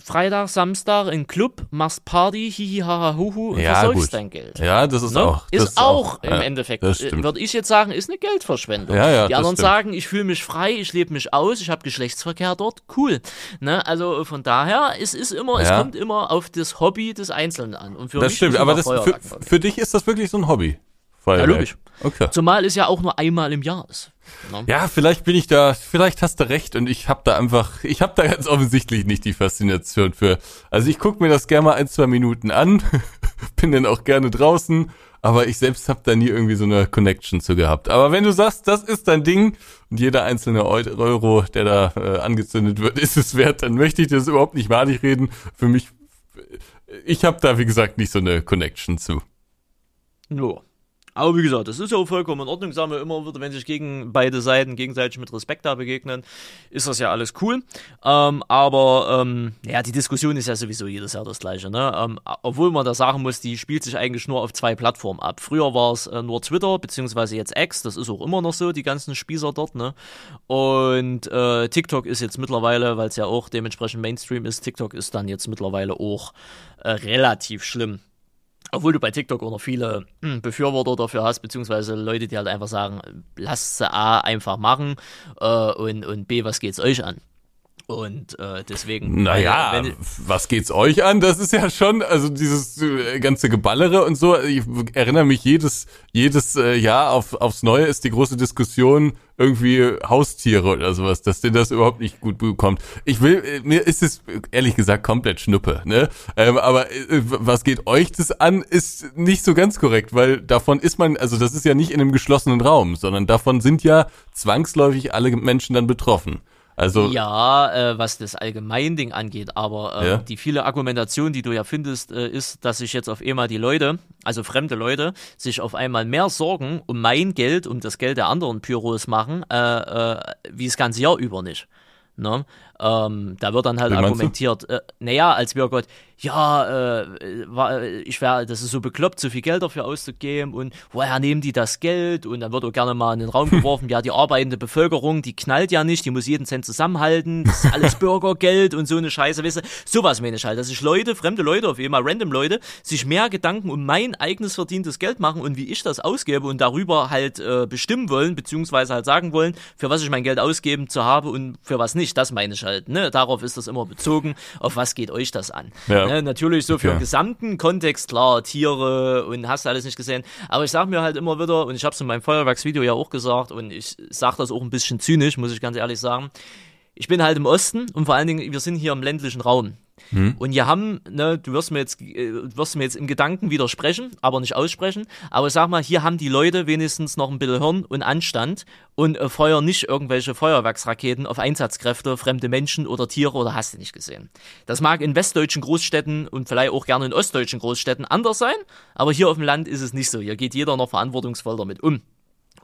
Freitag, Samstag in den Club, machst Party, hihi, haha, huhu und
Ja,
versäufst
gut.
dein Geld.
Ja, das ist
Ne?
auch. Das
ist auch im
ja,
Endeffekt, äh, würde ich jetzt sagen, ist eine Geldverschwendung.
Ja, ja,
Die anderen
stimmt.
sagen, ich fühle mich frei, ich lebe mich aus, ich habe Geschlechtsverkehr dort, cool. Ne? Also von daher, es ist immer, es
Ja.
kommt immer auf das Hobby des Einzelnen an. Und für
Das
mich
stimmt,
ist
aber das für, für dich ist das wirklich so ein Hobby. Feuerwerk.
logisch.
Okay.
Zumal es ja auch nur einmal im Jahr ist. Ne?
Ja, vielleicht bin ich da, vielleicht hast du recht und ich habe da einfach, ich habe da ganz offensichtlich nicht die Faszination für. Also ich gucke mir das gerne mal ein, zwei Minuten an, bin dann auch gerne draußen, aber ich selbst habe da nie irgendwie so eine Connection zu gehabt. Aber wenn du sagst, das ist dein Ding und jeder einzelne Eu- Euro, der da äh, angezündet wird, ist es wert, dann möchte ich das überhaupt nicht malig reden. Für mich, ich habe da wie gesagt nicht so eine Connection zu.
Ja. Aber wie gesagt, das ist ja auch vollkommen in Ordnung. Sagen wir immer wieder, wenn sich gegen beide Seiten gegenseitig mit Respekt da begegnen, ist das ja alles cool. Ähm, aber ähm, ja, die Diskussion ist ja sowieso jedes Jahr das gleiche. Ne? Ähm, obwohl man da sagen muss, die spielt sich eigentlich nur auf zwei Plattformen ab. Früher war es äh, nur Twitter, beziehungsweise jetzt X, das ist auch immer noch so, die ganzen Spießer dort. Ne? Und äh, TikTok ist jetzt mittlerweile, weil es ja auch dementsprechend Mainstream ist, TikTok ist dann jetzt mittlerweile auch äh, relativ schlimm obwohl du bei TikTok auch noch viele hm, Befürworter dafür hast, beziehungsweise Leute, die halt einfach sagen, lasst sie A einfach machen äh, und, und B, was geht's euch an? Und äh, deswegen.
Naja,
wenn- wenn-
was geht's euch an? Das ist ja schon, also dieses äh, ganze Geballere und so. Ich erinnere mich jedes, jedes äh, Jahr auf, aufs Neue ist die große Diskussion irgendwie Haustiere oder sowas, dass denen das überhaupt nicht gut bekommt. Ich will, äh, mir ist es ehrlich gesagt komplett Schnuppe, ne? Ähm, aber äh, was geht euch das an, ist nicht so ganz korrekt, weil davon ist man, also das ist ja nicht in einem geschlossenen Raum, sondern davon sind ja zwangsläufig alle Menschen dann betroffen. Also
Ja, äh, was das Allgemeinding angeht, aber äh,
Ja.
die viele Argumentation, die du ja findest, äh, ist, dass sich jetzt auf einmal die Leute, also fremde Leute, sich auf einmal mehr Sorgen um mein Geld, um das Geld der anderen Pyros machen, äh, äh, wie das ganze Jahr über nicht. Ne? Ähm, da wird dann halt
Wie
argumentiert, äh, naja, als wir Gott, ja, äh, war, ich wäre, das ist so bekloppt, so viel Geld dafür auszugeben und woher nehmen die das Geld? Und dann wird auch gerne mal in den Raum geworfen, ja, die arbeitende Bevölkerung, die knallt ja nicht, die muss jeden Cent zusammenhalten, das ist alles Bürgergeld und so eine Scheiße, weißt du, sowas meine ich halt, dass sich Leute, fremde Leute, auf einmal random Leute, sich mehr Gedanken um mein eigenes verdientes Geld machen und wie ich das ausgebe und darüber halt äh, bestimmen wollen, beziehungsweise halt sagen wollen, für was ich mein Geld ausgeben zu habe und für was nicht, das meine ich halt, ne, darauf ist das immer bezogen, auf was geht euch das an,
Ja.
ne? natürlich so für den gesamten Kontext, klar, Tiere und hast du alles nicht gesehen, aber ich sag mir halt immer wieder, und ich habe es in meinem Feuerwerksvideo ja auch gesagt und ich sag das auch ein bisschen zynisch, muss ich ganz ehrlich sagen, ich bin halt im Osten und vor allen Dingen, wir sind hier im ländlichen Raum. Und wir haben, ne, du wirst mir jetzt, äh, wirst mir jetzt im Gedanken widersprechen, aber nicht aussprechen. Aber sag mal, hier haben die Leute wenigstens noch ein bisschen Hirn und Anstand und äh, feuern nicht irgendwelche Feuerwerksraketen auf Einsatzkräfte, fremde Menschen oder Tiere oder hast du nicht gesehen. Das mag in westdeutschen Großstädten und vielleicht auch gerne in ostdeutschen Großstädten anders sein, aber hier auf dem Land ist es nicht so. Hier geht jeder noch verantwortungsvoll damit um.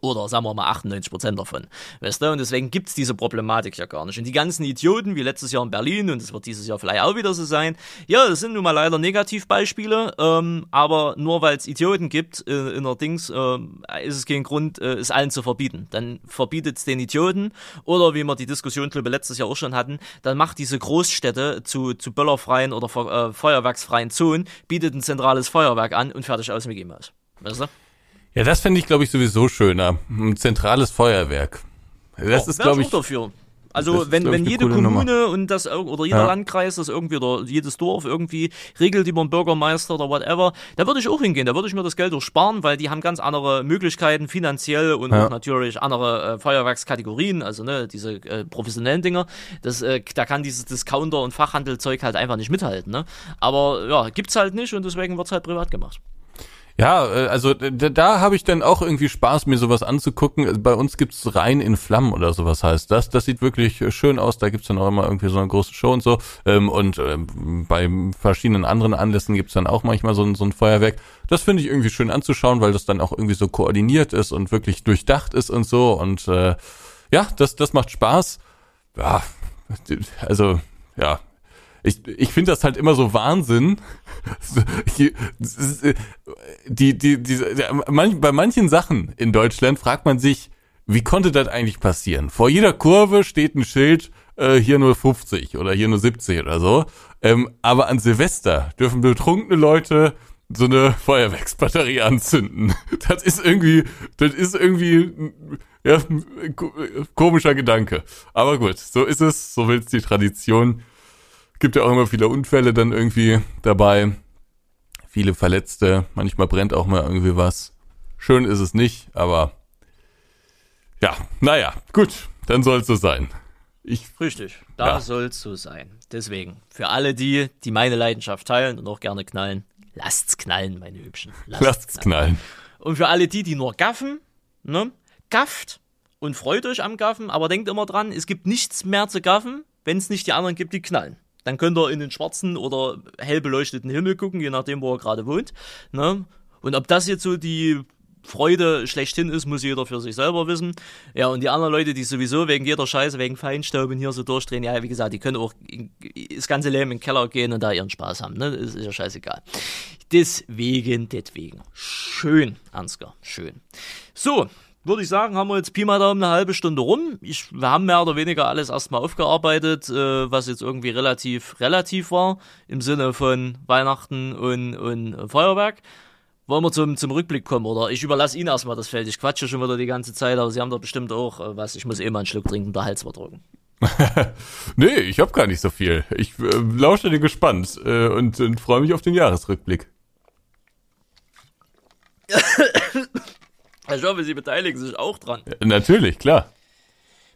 Oder sagen wir mal 98% davon. Weißt du? Und deswegen gibt's diese Problematik ja gar nicht. Und die ganzen Idioten, wie letztes Jahr in Berlin, und es wird dieses Jahr vielleicht auch wieder so sein, ja, das sind nun mal leider Negativbeispiele, ähm, aber nur weil es Idioten gibt äh, in der Dings, äh, ist es kein Grund, äh, es allen zu verbieten. Dann verbietet es den Idioten, oder wie wir die Diskussion, glaube letztes Jahr auch schon hatten, dann macht diese Großstädte zu, zu böllerfreien oder äh, feuerwerksfreien Zonen, bietet ein zentrales Feuerwerk an und fertig aus mit ihm aus. Weißt du?
Ja, das fände ich, glaube ich, sowieso schöner. Ein zentrales Feuerwerk. Das oh, ist, glaube ich.
Dafür. Also ist, wenn, wenn jede Kommune Nummer. und das oder jeder ja. Landkreis das irgendwie oder jedes Dorf irgendwie regelt über einen Bürgermeister oder whatever, da würde ich auch hingehen, da würde ich mir das Geld auch sparen, weil die haben ganz andere Möglichkeiten finanziell und ja. auch natürlich andere äh, Feuerwerkskategorien, also ne, diese äh, professionellen Dinger, das, äh, da kann dieses Discounter und Fachhandelzeug halt einfach nicht mithalten, ne? Aber ja, gibt's halt nicht und deswegen wird's halt privat gemacht.
Ja, äh, also da, da habe ich dann auch irgendwie Spaß, mir sowas anzugucken. Bei uns gibt's Rein in Flammen oder sowas heißt das. Das sieht wirklich schön aus. Da gibt's dann auch immer irgendwie so eine große Show und so. Ähm, und ähm, bei verschiedenen anderen Anlässen gibt's dann auch manchmal so ein, so ein Feuerwerk. Das finde ich irgendwie schön anzuschauen, weil das dann auch irgendwie so koordiniert ist und wirklich durchdacht ist und so. Und äh, ja, das, das macht Spaß. Ja, also ja, ich, ich finde das halt immer so Wahnsinn. Die, die, die, bei manchen Sachen in Deutschland fragt man sich, wie konnte das eigentlich passieren? Vor jeder Kurve steht ein Schild, äh, hier nur 50 oder hier nur 70 oder so. Ähm, aber an Silvester dürfen betrunkene Leute so eine Feuerwerksbatterie anzünden. Das ist irgendwie, das ist irgendwie, ja, komischer Gedanke. Aber gut, so ist es, so will's die Tradition. Gibt ja auch immer viele Unfälle dann irgendwie dabei. Viele Verletzte. Manchmal brennt auch mal irgendwie was. Schön ist es nicht, aber ja, naja, gut, dann soll es so sein.
Ich, Richtig, da ja. soll es so sein. Deswegen, für alle die, die meine Leidenschaft teilen und auch gerne knallen, lasst's knallen, meine Hübschen.
Lasst's, lasst's knallen. knallen.
Und für alle die, die nur gaffen, ne, gafft und freut euch am Gaffen, aber denkt immer dran, es gibt nichts mehr zu gaffen, wenn es nicht die anderen gibt, die knallen. Dann könnt ihr in den schwarzen oder hell beleuchteten Himmel gucken, je nachdem, wo er gerade wohnt. Ne? Und ob das jetzt so die Freude schlechthin ist, muss jeder für sich selber wissen. Ja, und die anderen Leute, die sowieso wegen jeder Scheiße, wegen Feinstaub und hier so durchdrehen, ja, wie gesagt, die können auch das ganze Leben in den Keller gehen und da ihren Spaß haben. Ne? Das ist ja scheißegal. Deswegen, deswegen. Schön, Ansgar, schön. So, würde ich sagen, haben wir jetzt Pi mal Daumen eine halbe Stunde rum. Ich, wir haben mehr oder weniger alles erstmal aufgearbeitet, äh, was jetzt irgendwie relativ, relativ war, im Sinne von Weihnachten und, und Feuerwerk. Wollen wir zum, zum Rückblick kommen, oder? Ich überlasse Ihnen erstmal das Feld. Ich quatsche schon wieder die ganze Zeit, aber Sie haben da bestimmt auch äh, was. Ich muss eh mal einen Schluck trinken, der Hals verdrücken.
nee, ich habe gar nicht so viel. Ich äh, lausche dir gespannt äh, und, und freue mich auf den Jahresrückblick.
Ich hoffe, Sie beteiligen sich auch dran.
Natürlich, klar.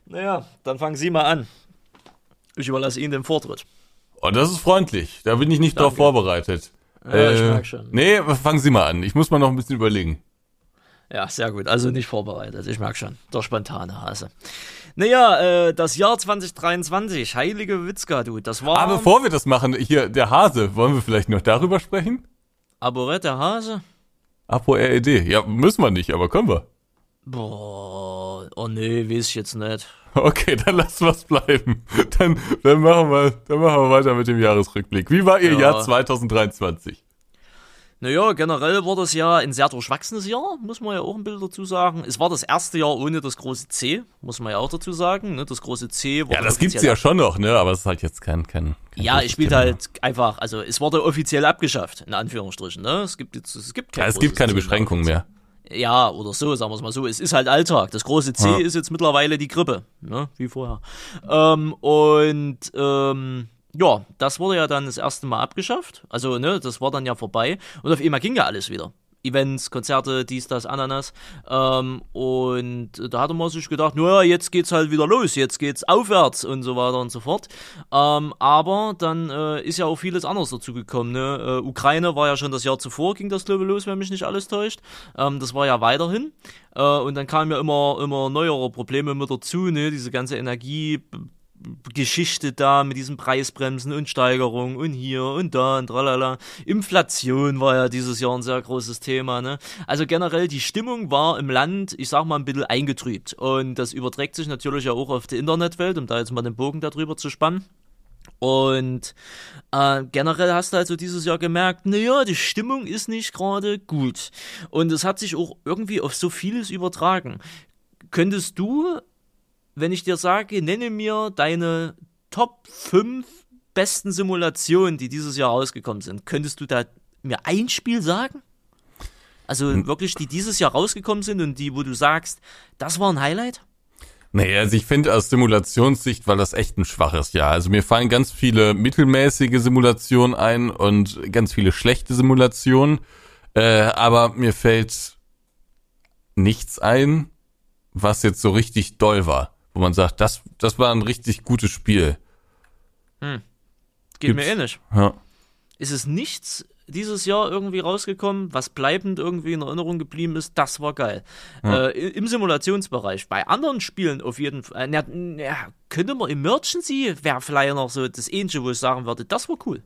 Naja, dann fangen Sie mal an. Ich überlasse Ihnen den Vortritt.
Oh, das ist freundlich. Da bin ich nicht Danke. drauf vorbereitet.
Ja, äh, ich merke schon.
Nee, fangen Sie mal an. Ich muss mal noch ein bisschen überlegen.
Ja, sehr gut. Also nicht vorbereitet. Ich merke schon. Der spontane Hase. Naja, äh, das Jahr 2023. Heilige Witzka, du. Das war.
Aber bevor wir das machen, hier, der Hase. Wollen wir vielleicht noch darüber sprechen?
Aborett, der Hase?
Apo RED. Ja, müssen wir nicht, aber können wir.
Boah, oh nee, weiß ich jetzt nicht.
Okay, dann lassen wir bleiben. Dann, dann, machen wir, dann machen wir weiter mit dem Jahresrückblick. Wie war Ihr ja. Jahr 2023?
Naja, generell war das ja ein sehr durchwachsenes Jahr, muss man ja auch ein Bild dazu sagen. Es war das erste Jahr ohne das große C, muss man ja auch dazu sagen. Ne? Das große C
war. Ja, das gibt's ja schon noch, ne? Aber es ist halt jetzt kein. kein,
kein ja, es spielt halt einfach, also es wurde offiziell abgeschafft, in Anführungsstrichen. Ne? Es gibt jetzt, es gibt,
kein ja, es gibt keine Beschränkungen mehr.
Ja, oder so, sagen wir es mal so. Es ist halt Alltag. Das große C ja. ist jetzt mittlerweile die Grippe, ne? wie vorher. Ähm, und ähm, ja, das wurde ja dann das erste Mal abgeschafft. Also, ne, das war dann ja vorbei. Und auf einmal ging ja alles wieder. Events, Konzerte, dies, das, Ananas. Ähm, und da hatte man sich gedacht, naja, jetzt geht's halt wieder los, jetzt geht's aufwärts und so weiter und so fort. Ähm, aber dann äh, ist ja auch vieles anderes dazu gekommen. Ne? Äh, Ukraine war ja schon das Jahr zuvor, ging das glaube ich los, wenn mich nicht alles täuscht. Ähm, das war ja weiterhin. Äh, und dann kamen ja immer, immer neuere Probleme mit dazu, ne? diese ganze Energie. Geschichte da mit diesen Preisbremsen und Steigerungen und hier und da und tralala. Inflation war ja dieses Jahr ein sehr großes Thema, ne? Also generell die Stimmung war im Land, ich sag mal, ein bisschen eingetrübt. Und das überträgt sich natürlich ja auch auf die Internetwelt, um da jetzt mal den Bogen darüber zu spannen. Und äh, generell hast du also dieses Jahr gemerkt, naja, die Stimmung ist nicht gerade gut. Und es hat sich auch irgendwie auf so vieles übertragen. Könntest du, wenn ich dir sage, nenne mir deine Top 5 besten Simulationen, die dieses Jahr rausgekommen sind, könntest du da mir ein Spiel sagen? Also hm. wirklich, die dieses Jahr rausgekommen sind und die, wo du sagst, das war ein Highlight?
Nee, also ich finde aus Simulationssicht war das echt ein schwaches Jahr. Also mir fallen ganz viele mittelmäßige Simulationen ein und ganz viele schlechte Simulationen. Äh, aber mir fällt nichts ein, was jetzt so richtig doll war. Wo man sagt, das, das war ein richtig gutes Spiel.
Hm. Geht Gibt's? mir ähnlich. Ja. Ist es nichts dieses Jahr irgendwie rausgekommen, was bleibend irgendwie in Erinnerung geblieben ist, das war geil. Ja. Äh, Im Simulationsbereich. Bei anderen Spielen auf jeden Fall, na, na, könnte man Emergency, wäre vielleicht noch so das Ähnliche, wo ich sagen würde, das war cool.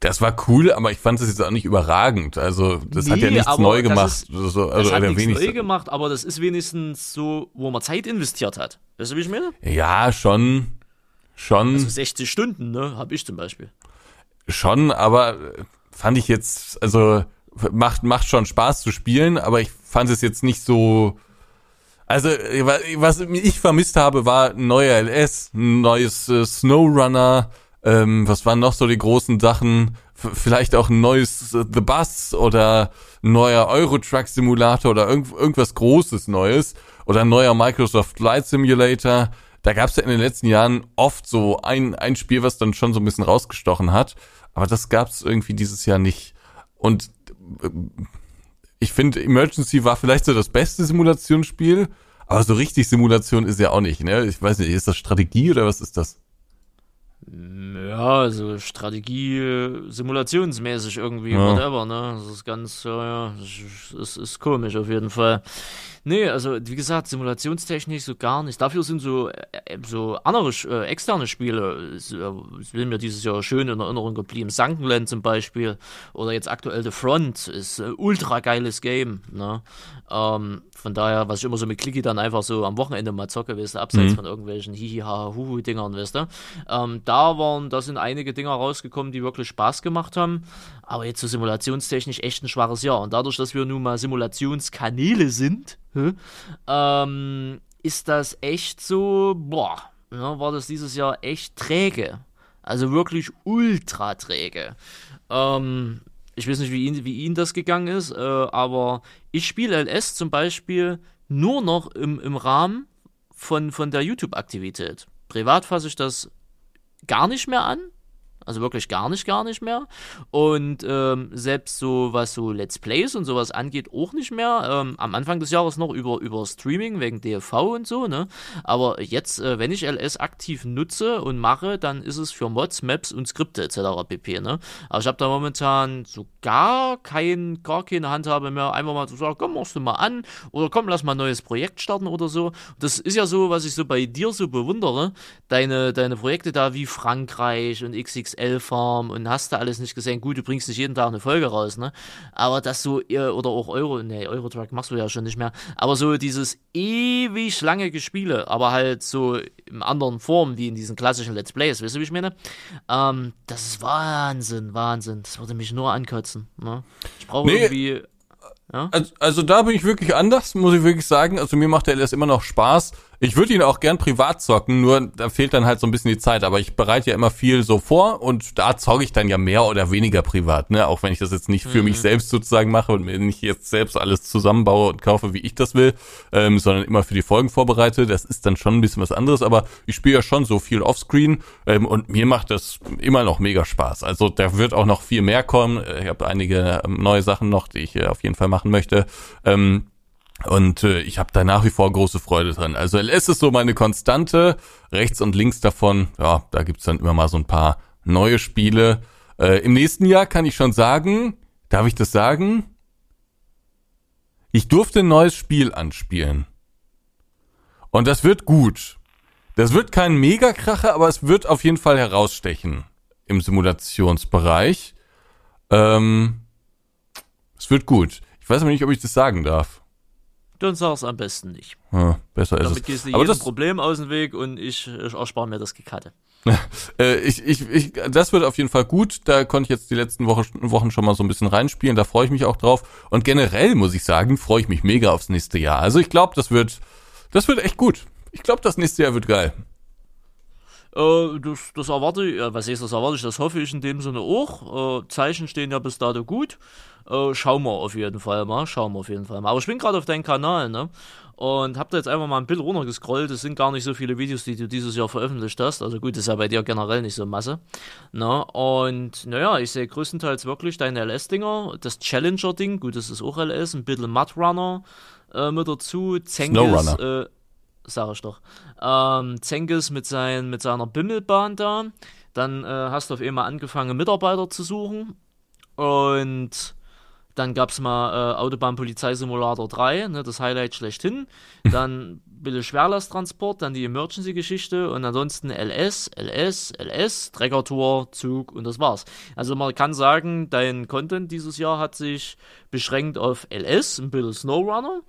Das war cool, aber ich fand es jetzt auch nicht überragend. Also, das nee, hat ja nichts neu gemacht. Ist,
so, also, das hat nichts neu gemacht, aber das ist wenigstens so, wo man Zeit investiert hat. Weißt du, wie ich meine?
Ja, schon. Schon.
Also 60 Stunden, ne? Hab ich zum Beispiel.
Schon, aber fand ich jetzt, also macht, macht schon Spaß zu spielen, aber ich fand es jetzt nicht so. Also, was ich vermisst habe, war ein neuer LS, ein neues äh, Snowrunner, ähm, was waren noch so die großen Sachen? F vielleicht auch ein neues äh, The Bus oder ein neuer Eurotruck Simulator oder irgend irgendwas Großes Neues oder ein neuer Microsoft Flight Simulator. Da gab es ja in den letzten Jahren oft so ein, ein Spiel, was dann schon so ein bisschen rausgestochen hat. Aber das gab es irgendwie dieses Jahr nicht. Und äh, ich finde, Emergency war vielleicht so das beste Simulationsspiel, aber so richtig Simulation ist ja auch nicht, ne? Ich weiß nicht, ist das Strategie oder was ist das?
Ja, also Strategie, simulationsmäßig irgendwie, ja. whatever, ne? Das ist ganz, ja, ja, das ist, ist komisch auf jeden Fall. Nee, also wie gesagt, Simulationstechnik so gar nicht. Dafür sind so, äh, so andere, äh, externe Spiele, äh, sind mir dieses Jahr schön in Erinnerung geblieben. Sunkenland zum Beispiel oder jetzt aktuell The Front ist ein ultra geiles Game. Ne? Ähm, von daher, was ich immer so mit Clicky dann einfach so am Wochenende mal zocke, weißt du, abseits mhm. von irgendwelchen Hihi-Ha-Huhu-Dingern, weißt du. Ähm, da waren, da sind einige Dinger rausgekommen, die wirklich Spaß gemacht haben. Aber jetzt so simulationstechnisch echt ein schwaches Jahr. Und dadurch, dass wir nun mal Simulationskanäle sind, ähm, ist das echt so, boah, ja, war das dieses Jahr echt träge. Also wirklich ultra träge. Ähm, ich weiß nicht, wie Ihnen, wie Ihnen das gegangen ist, äh, aber ich spiele LS zum Beispiel nur noch im, im Rahmen von, von der YouTube-Aktivität. Privat fasse ich das gar nicht mehr an. Also wirklich gar nicht, gar nicht mehr. Und ähm, selbst so, was so Let's Plays und sowas angeht, auch nicht mehr. Ähm, am Anfang des Jahres noch über, über Streaming wegen DFV und so, ne? Aber jetzt, äh, wenn ich LS aktiv nutze und mache, dann ist es für Mods, Maps und Skripte etc. pp, ne? Aber ich habe da momentan so gar kein, gar keine Handhabe mehr, einfach mal zu sagen, komm, machst du mal an oder komm, lass mal ein neues Projekt starten oder so. Das ist ja so, was ich so bei dir so bewundere, deine, deine Projekte da wie Frankreich und XXL XXL-Farm und hast du alles nicht gesehen. Gut, du bringst nicht jeden Tag eine Folge raus, ne? Aber das so, oder auch Euro, ne, Eurotruck machst du ja schon nicht mehr. Aber so dieses ewig lange Gespiele, aber halt so in anderen Formen wie in diesen klassischen Let's Plays, weißt du, wie ich meine? Ähm, das ist Wahnsinn, Wahnsinn. Das würde mich nur ankotzen, ne? Ich brauche nee. irgendwie.
Ja? Also, also da bin ich wirklich anders, muss ich wirklich sagen. Also mir macht der LS immer noch Spaß. Ich würde ihn auch gern privat zocken, nur da fehlt dann halt so ein bisschen die Zeit. Aber ich bereite ja immer viel so vor und da zocke ich dann ja mehr oder weniger privat, ne? Auch wenn ich das jetzt nicht für mhm. mich selbst sozusagen mache und mir nicht jetzt selbst alles zusammenbaue und kaufe, wie ich das will, ähm, sondern immer für die Folgen vorbereite. Das ist dann schon ein bisschen was anderes, aber ich spiele ja schon so viel offscreen ähm, und mir macht das immer noch mega Spaß. Also da wird auch noch viel mehr kommen. Ich habe einige ähm, neue Sachen noch, die ich äh, auf jeden Fall machen möchte. Ähm, und äh, ich habe da nach wie vor große Freude dran. Also LS ist so meine Konstante. Rechts und links davon, ja, da gibt's dann immer mal so ein paar neue Spiele. Äh, Im nächsten Jahr kann ich schon sagen, darf ich das sagen? Ich durfte ein neues Spiel anspielen. Und das wird gut. Das wird kein Megakracher, aber es wird auf jeden Fall herausstechen im Simulationsbereich. Ähm, es wird gut. Ich weiß aber nicht, ob ich das sagen darf.
Dann sag's am besten nicht.
Ja, besser ist
Damit
es.
gehst du
Aber
jedem
das,
Problem aus dem Weg und ich, ich erspare mir das Gekatte.
äh, ich, ich, ich, das wird auf jeden Fall gut. Da konnte ich jetzt die letzten Woche, Wochen schon mal so ein bisschen reinspielen. Da freue ich mich auch drauf. Und generell muss ich sagen, freue ich mich mega aufs nächste Jahr. Also ich glaube, das wird, das wird echt gut. Ich glaube, das nächste Jahr wird geil.
Äh, das, das erwarte ich, äh, was heißt das erwarte ich, das hoffe ich in dem Sinne auch. Äh, Zeichen stehen ja bis dato gut. Äh, schauen wir auf jeden Fall mal, schauen wir auf jeden Fall mal. Aber ich bin gerade auf deinem Kanal, ne? Und hab da jetzt einfach mal ein Bild runtergescrollt. Es sind gar nicht so viele Videos, die du dieses Jahr veröffentlicht hast. Also gut, ist ja bei dir generell nicht so Masse. Ne? Und naja, ich sehe größtenteils wirklich deine LS-Dinger. Das Challenger-Ding, gut, das ist auch LS. Ein bisschen Mudrunner äh, mit dazu. Zengis,
Snowrunner.
äh, sag ich doch. Ähm, Zengis mit, sein, mit seiner Bimmelbahn da. Dann äh, hast du auf einmal angefangen, Mitarbeiter zu suchen. Und dann gab es mal äh, Autobahn-Polizeisimulator 3, ne, das Highlight schlechthin. Dann bisschen Schwerlasttransport, dann die Emergency-Geschichte und ansonsten LS, LS, LS, Treckertour, Zug und das war's. Also man kann sagen, dein Content dieses Jahr hat sich beschränkt auf LS, ein bisschen Snowrunner.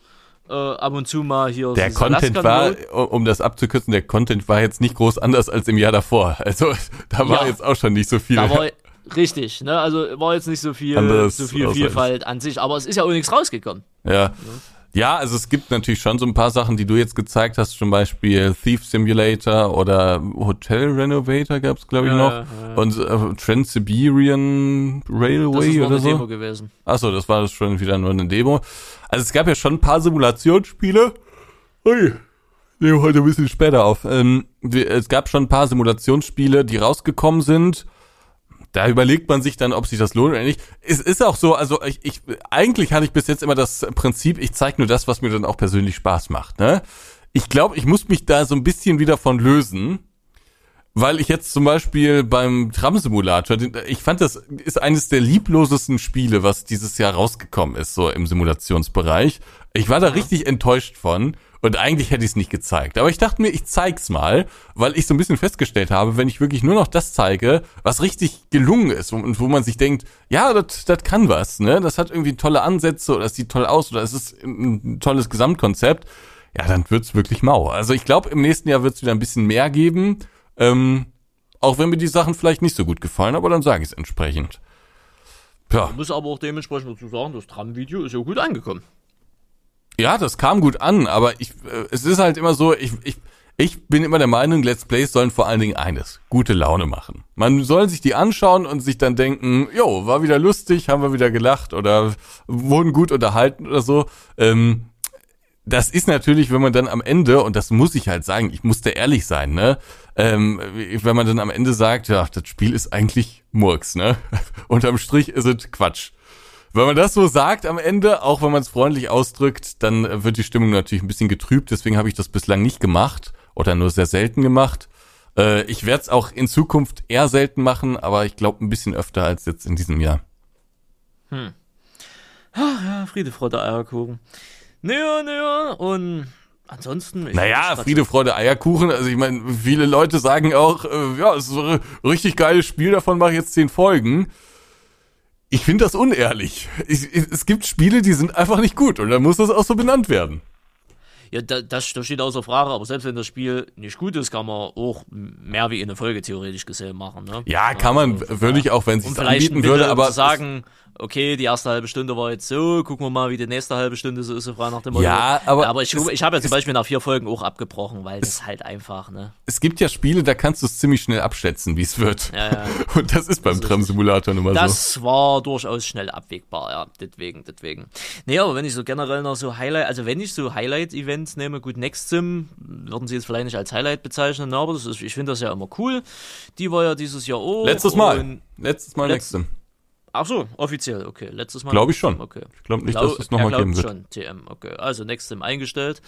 Äh, ab und zu mal hier
Der Content war, um das abzukürzen, der Content war jetzt nicht groß anders als im Jahr davor. Also da war
Ja.
jetzt auch schon nicht so viel.
Da war richtig, ne? Also war jetzt nicht so viel,
Anderes
so viel. Vielfalt an sich, aber es ist ja auch nichts rausgekommen.
Ja. Ja, also es gibt natürlich schon so ein paar Sachen, die du jetzt gezeigt hast, zum Beispiel Thief Simulator oder Hotel Renovator gab's glaube ich
Ja,
noch
ja, ja.
und äh, Trans-Siberian
Das
Railway
ist noch
oder
eine
so.
Demo gewesen.
Achso, das war das schon wieder nur eine Demo. Also es gab ja schon ein paar Simulationsspiele. Ui, nehmen heute ein bisschen später auf. Ähm, es gab schon ein paar Simulationsspiele, die rausgekommen sind. Da überlegt man sich dann, ob sich das lohnt oder nicht. Es ist auch so, also ich, ich eigentlich hatte ich bis jetzt immer das Prinzip, ich zeige nur das, was mir dann auch persönlich Spaß macht. Ne? Ich glaube, ich muss mich da so ein bisschen wieder von lösen. Weil ich jetzt zum Beispiel beim Tram-Simulator, ich fand, das ist eines der lieblosesten Spiele, was dieses Jahr rausgekommen ist, so im Simulationsbereich. Ich war da richtig enttäuscht von und eigentlich hätte ich es nicht gezeigt. Aber ich dachte mir, ich zeig's mal, weil ich so ein bisschen festgestellt habe, wenn ich wirklich nur noch das zeige, was richtig gelungen ist und wo man sich denkt, ja, das kann was, ne? Das hat irgendwie tolle Ansätze oder es sieht toll aus oder es ist ein tolles Gesamtkonzept. Ja, dann wird's wirklich mau. Also ich glaube, im nächsten Jahr wird's wieder ein bisschen mehr geben. Ähm, auch wenn mir die Sachen vielleicht nicht so gut gefallen, aber dann sage ich es entsprechend. Ja,
Man muss aber auch dementsprechend dazu sagen, das Tram-Video ist ja gut angekommen.
Ja, das kam gut an, aber ich, äh, es ist halt immer so, ich, ich, ich bin immer der Meinung, Let's Plays sollen vor allen Dingen eines, gute Laune machen. Man soll sich die anschauen und sich dann denken, jo, war wieder lustig, haben wir wieder gelacht oder wurden gut unterhalten oder so. Ähm, das ist natürlich, wenn man dann am Ende, und das muss ich halt sagen, ich musste ehrlich sein, ne? Ähm, wenn man dann am Ende sagt, ja, das Spiel ist eigentlich Murks, ne? Unterm Strich ist es Quatsch. Wenn man das so sagt am Ende, auch wenn man es freundlich ausdrückt, dann wird die Stimmung natürlich ein bisschen getrübt. Deswegen habe ich das bislang nicht gemacht oder nur sehr selten gemacht. Äh, ich werde es auch in Zukunft eher selten machen, aber ich glaube ein bisschen öfter als jetzt in diesem Jahr.
Ja, Friede, Freude, Eierkuchen. Naja, naja, und ansonsten.
Naja, Friede, Freude, Eierkuchen. Also ich meine, viele Leute sagen auch, äh, ja, es ist ein richtig geiles Spiel, davon mache ich jetzt zehn Folgen. Ich finde das unehrlich. Ich, ich, es gibt Spiele, die sind einfach nicht gut und dann muss das auch so benannt werden.
Ja, da, das, das steht außer Frage, aber selbst wenn das Spiel nicht gut ist, kann man auch mehr wie eine Folge theoretisch gesehen machen. Ne?
Ja, kann man, würde ich auch, wenn es sich anbieten würde, aber
sagen, okay, die erste halbe Stunde war jetzt so, gucken wir mal, wie die nächste halbe Stunde so ist, so frei nach dem Motto.
Ja, aber
aber ich,
es-
ich habe ja zum Beispiel nach vier Folgen auch abgebrochen, weil das halt einfach, ne?
es gibt ja Spiele, da kannst du es ziemlich schnell abschätzen, wie es wird.
Ja, ja.
Und das ist beim Tram-Simulator nun mal so.
Das war durchaus schnell abwegbar, ja, deswegen, deswegen. Nee, aber wenn ich so generell noch so Highlight, also wenn ich so Highlight-Events nehme, gut, Next Sim, würden sie jetzt vielleicht nicht als Highlight bezeichnen, aber das ist, ich finde das ja immer cool. Die war ja dieses Jahr auch.
Letztes Mal. Letztes Mal
Letz-
nächste.
Ach so, offiziell, okay. Letztes Mal.
Glaube ich schon.
Okay.
Ich glaube nicht, dass es nochmal geben wird.
schon, TM, okay. Also Nextsim eingestellt.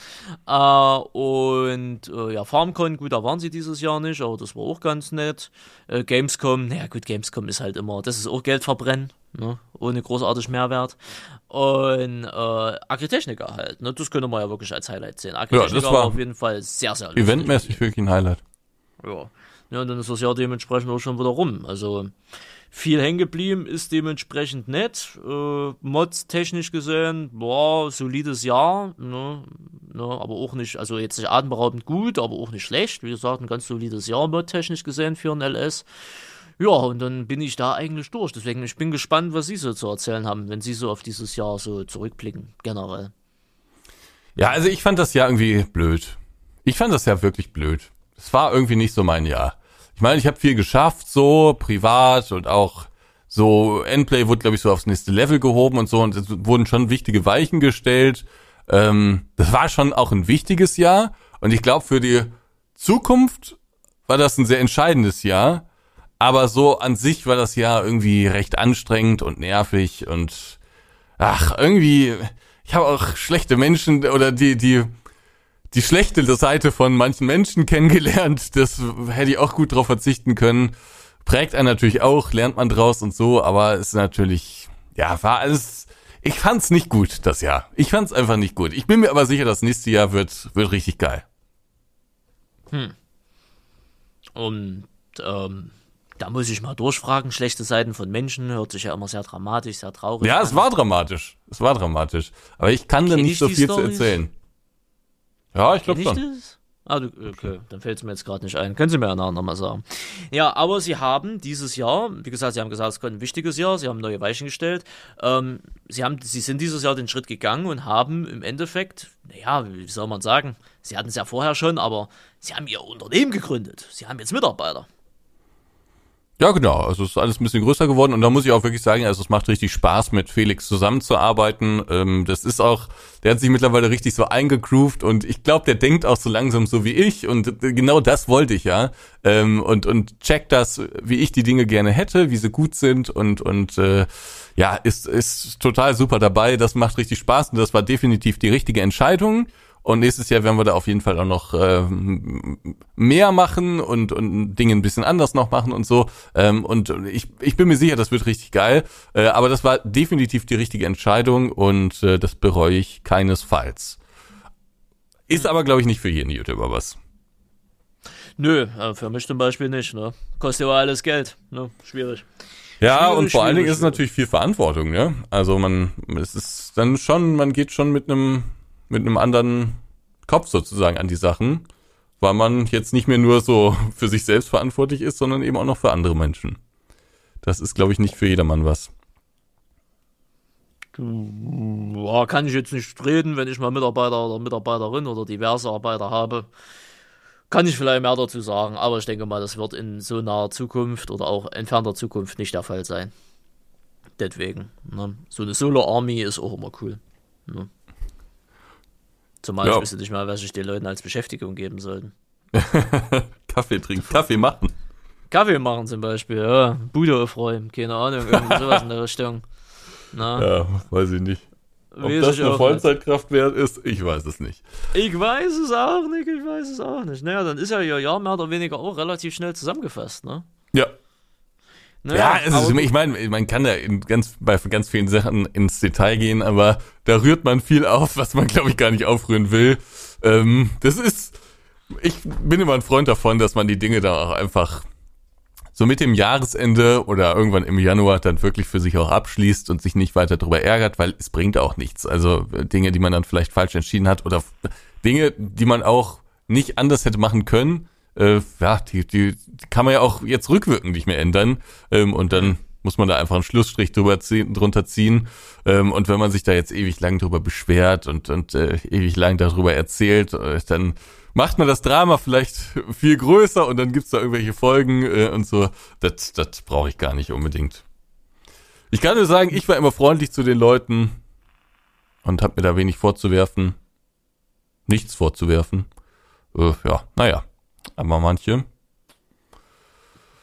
Äh, und äh, ja, FarmCon, gut, da waren sie dieses Jahr nicht, aber das war auch ganz nett. Äh, Gamescom, naja gut, Gamescom ist halt immer, das ist auch Geld verbrennen, ne? ohne großartig Mehrwert. Und äh, Agritechnica halt, ne? das könnte man ja wirklich als Highlight sehen. Agritechnica
das war
war auf jeden Fall sehr, sehr lustig.
Eventmäßig wirklich ein Highlight.
Ja. ja, und dann ist das Jahr dementsprechend auch schon wieder rum. Also viel hängen geblieben ist dementsprechend nett. Äh, Mods technisch gesehen, boah, solides Jahr, ne, ne, aber auch nicht, also jetzt nicht atemberaubend gut, aber auch nicht schlecht. Wie gesagt, ein ganz solides Jahr Mod technisch gesehen für ein LS. Ja, und dann bin ich da eigentlich durch. Deswegen, ich bin gespannt, was Sie so zu erzählen haben, wenn Sie so auf dieses Jahr so zurückblicken, generell.
Ja, also ich fand das Jahr irgendwie blöd. Ich fand das Jahr wirklich blöd. Es war irgendwie nicht so mein Jahr. Ich meine, ich habe viel geschafft, so privat und auch so Endplay wurde, glaube ich, so aufs nächste Level gehoben und so und es wurden schon wichtige Weichen gestellt. Ähm, das war schon auch ein wichtiges Jahr und ich glaube, für die Zukunft war das ein sehr entscheidendes Jahr. Aber so an sich war das Jahr irgendwie recht anstrengend und nervig und ach, irgendwie, ich habe auch schlechte Menschen oder die, die die schlechte Seite von manchen Menschen kennengelernt. Das hätte ich auch gut drauf verzichten können. Prägt einen natürlich auch, lernt man draus und so, aber ist natürlich, ja, war alles, ich fand's nicht gut, das Jahr. Ich fand's einfach nicht gut. Ich bin mir aber sicher, das nächste Jahr wird, wird richtig geil.
Hm. Und, ähm, da muss ich mal durchfragen, schlechte Seiten von Menschen, hört sich ja immer sehr dramatisch, sehr traurig
Ja,
an.
es war dramatisch. Es war dramatisch. Aber ich kann da nicht
ich
so viel zu
Storys?
erzählen. Ja, ich glaube schon.
das? Ah, du, okay, dann fällt es mir jetzt gerade nicht ein. Können Sie mir ja nachher nochmal sagen. Ja, aber Sie haben dieses Jahr, wie gesagt, Sie haben gesagt, es war ein wichtiges Jahr, Sie haben neue Weichen gestellt. Ähm, Sie, haben, Sie sind dieses Jahr den Schritt gegangen und haben im Endeffekt, naja, wie soll man sagen, Sie hatten es ja vorher schon, aber Sie haben Ihr Unternehmen gegründet. Sie haben jetzt Mitarbeiter.
Ja, genau. Also es ist alles ein bisschen größer geworden und da muss ich auch wirklich sagen, also es macht richtig Spaß, mit Felix zusammenzuarbeiten. Ähm, das ist auch, der hat sich mittlerweile richtig so eingegroovt und ich glaube, der denkt auch so langsam so wie ich und genau das wollte ich ja. Ähm, und und checkt das, wie ich die Dinge gerne hätte, wie sie gut sind und und äh, ja, ist ist total super dabei. Das macht richtig Spaß und das war definitiv die richtige Entscheidung. Und nächstes Jahr werden wir da auf jeden Fall auch noch äh, mehr machen und, und Dinge ein bisschen anders noch machen und so. Ähm, und ich, ich bin mir sicher, das wird richtig geil. Äh, aber das war definitiv die richtige Entscheidung und äh, das bereue ich keinesfalls. Ist aber, glaube ich, nicht für jeden YouTuber was.
Nö, äh, für mich zum Beispiel nicht, ne? Kostet ja alles Geld, ne? Schwierig.
Ja,
Schwierig,
und vor allen Dingen ist es natürlich viel Verantwortung, ne? Also man, es ist dann schon, man geht schon mit einem, mit einem anderen Kopf sozusagen an die Sachen, weil man jetzt nicht mehr nur so für sich selbst verantwortlich ist, sondern eben auch noch für andere Menschen. Das ist, glaube ich, nicht für jedermann was.
Ja, kann ich jetzt nicht reden, wenn ich mal Mitarbeiter oder Mitarbeiterin oder diverse Arbeiter habe. Kann ich vielleicht mehr dazu sagen, aber ich denke mal, das wird in so naher Zukunft oder auch entfernter Zukunft nicht der Fall sein. Deswegen, ne? so eine Solo-Army ist auch immer cool. Ne? Zumal
Ja.
ich wüsste nicht mal, was ich den Leuten als Beschäftigung geben sollten.
Kaffee trinken, Kaffee machen.
Kaffee machen zum Beispiel, ja. Bude aufräumen, keine Ahnung, irgendwie sowas in der Richtung. Na,
Ja, weiß ich nicht. Ob
weiß
das eine. Vollzeitkraft wert ist, ich weiß es nicht.
Ich weiß es auch nicht, ich weiß es auch nicht. Naja, dann ist ja ihr Jahr mehr oder weniger auch relativ schnell zusammengefasst, ne?
Ja,
Naja,
Ja,
aber-
ich meine, man kann da in ganz, bei ganz vielen Sachen ins Detail gehen, aber da rührt man viel auf, was man, glaube ich, gar nicht aufrühren will. Ähm, das ist, ich bin immer ein Freund davon, dass man die Dinge da auch einfach so mit dem Jahresende oder irgendwann im Januar dann wirklich für sich auch abschließt und sich nicht weiter darüber ärgert, weil es bringt auch nichts. Also äh, Dinge, die man dann vielleicht falsch entschieden hat oder Dinge, die man auch nicht anders hätte machen können, äh, ja, die, die, kann man ja auch jetzt rückwirkend nicht mehr ändern. Ähm, und dann muss man da einfach einen Schlussstrich drüber ziehen, drunter ziehen. Ähm, und wenn man sich da jetzt ewig lang drüber beschwert und, und äh, ewig lang darüber erzählt, äh, dann macht man das Drama vielleicht viel größer und dann gibt's da irgendwelche Folgen äh, und so. Das, das brauche ich gar nicht unbedingt. Ich kann nur sagen, ich war immer freundlich zu den Leuten und habe mir da wenig vorzuwerfen. Nichts vorzuwerfen. Äh, ja, naja. Aber manche.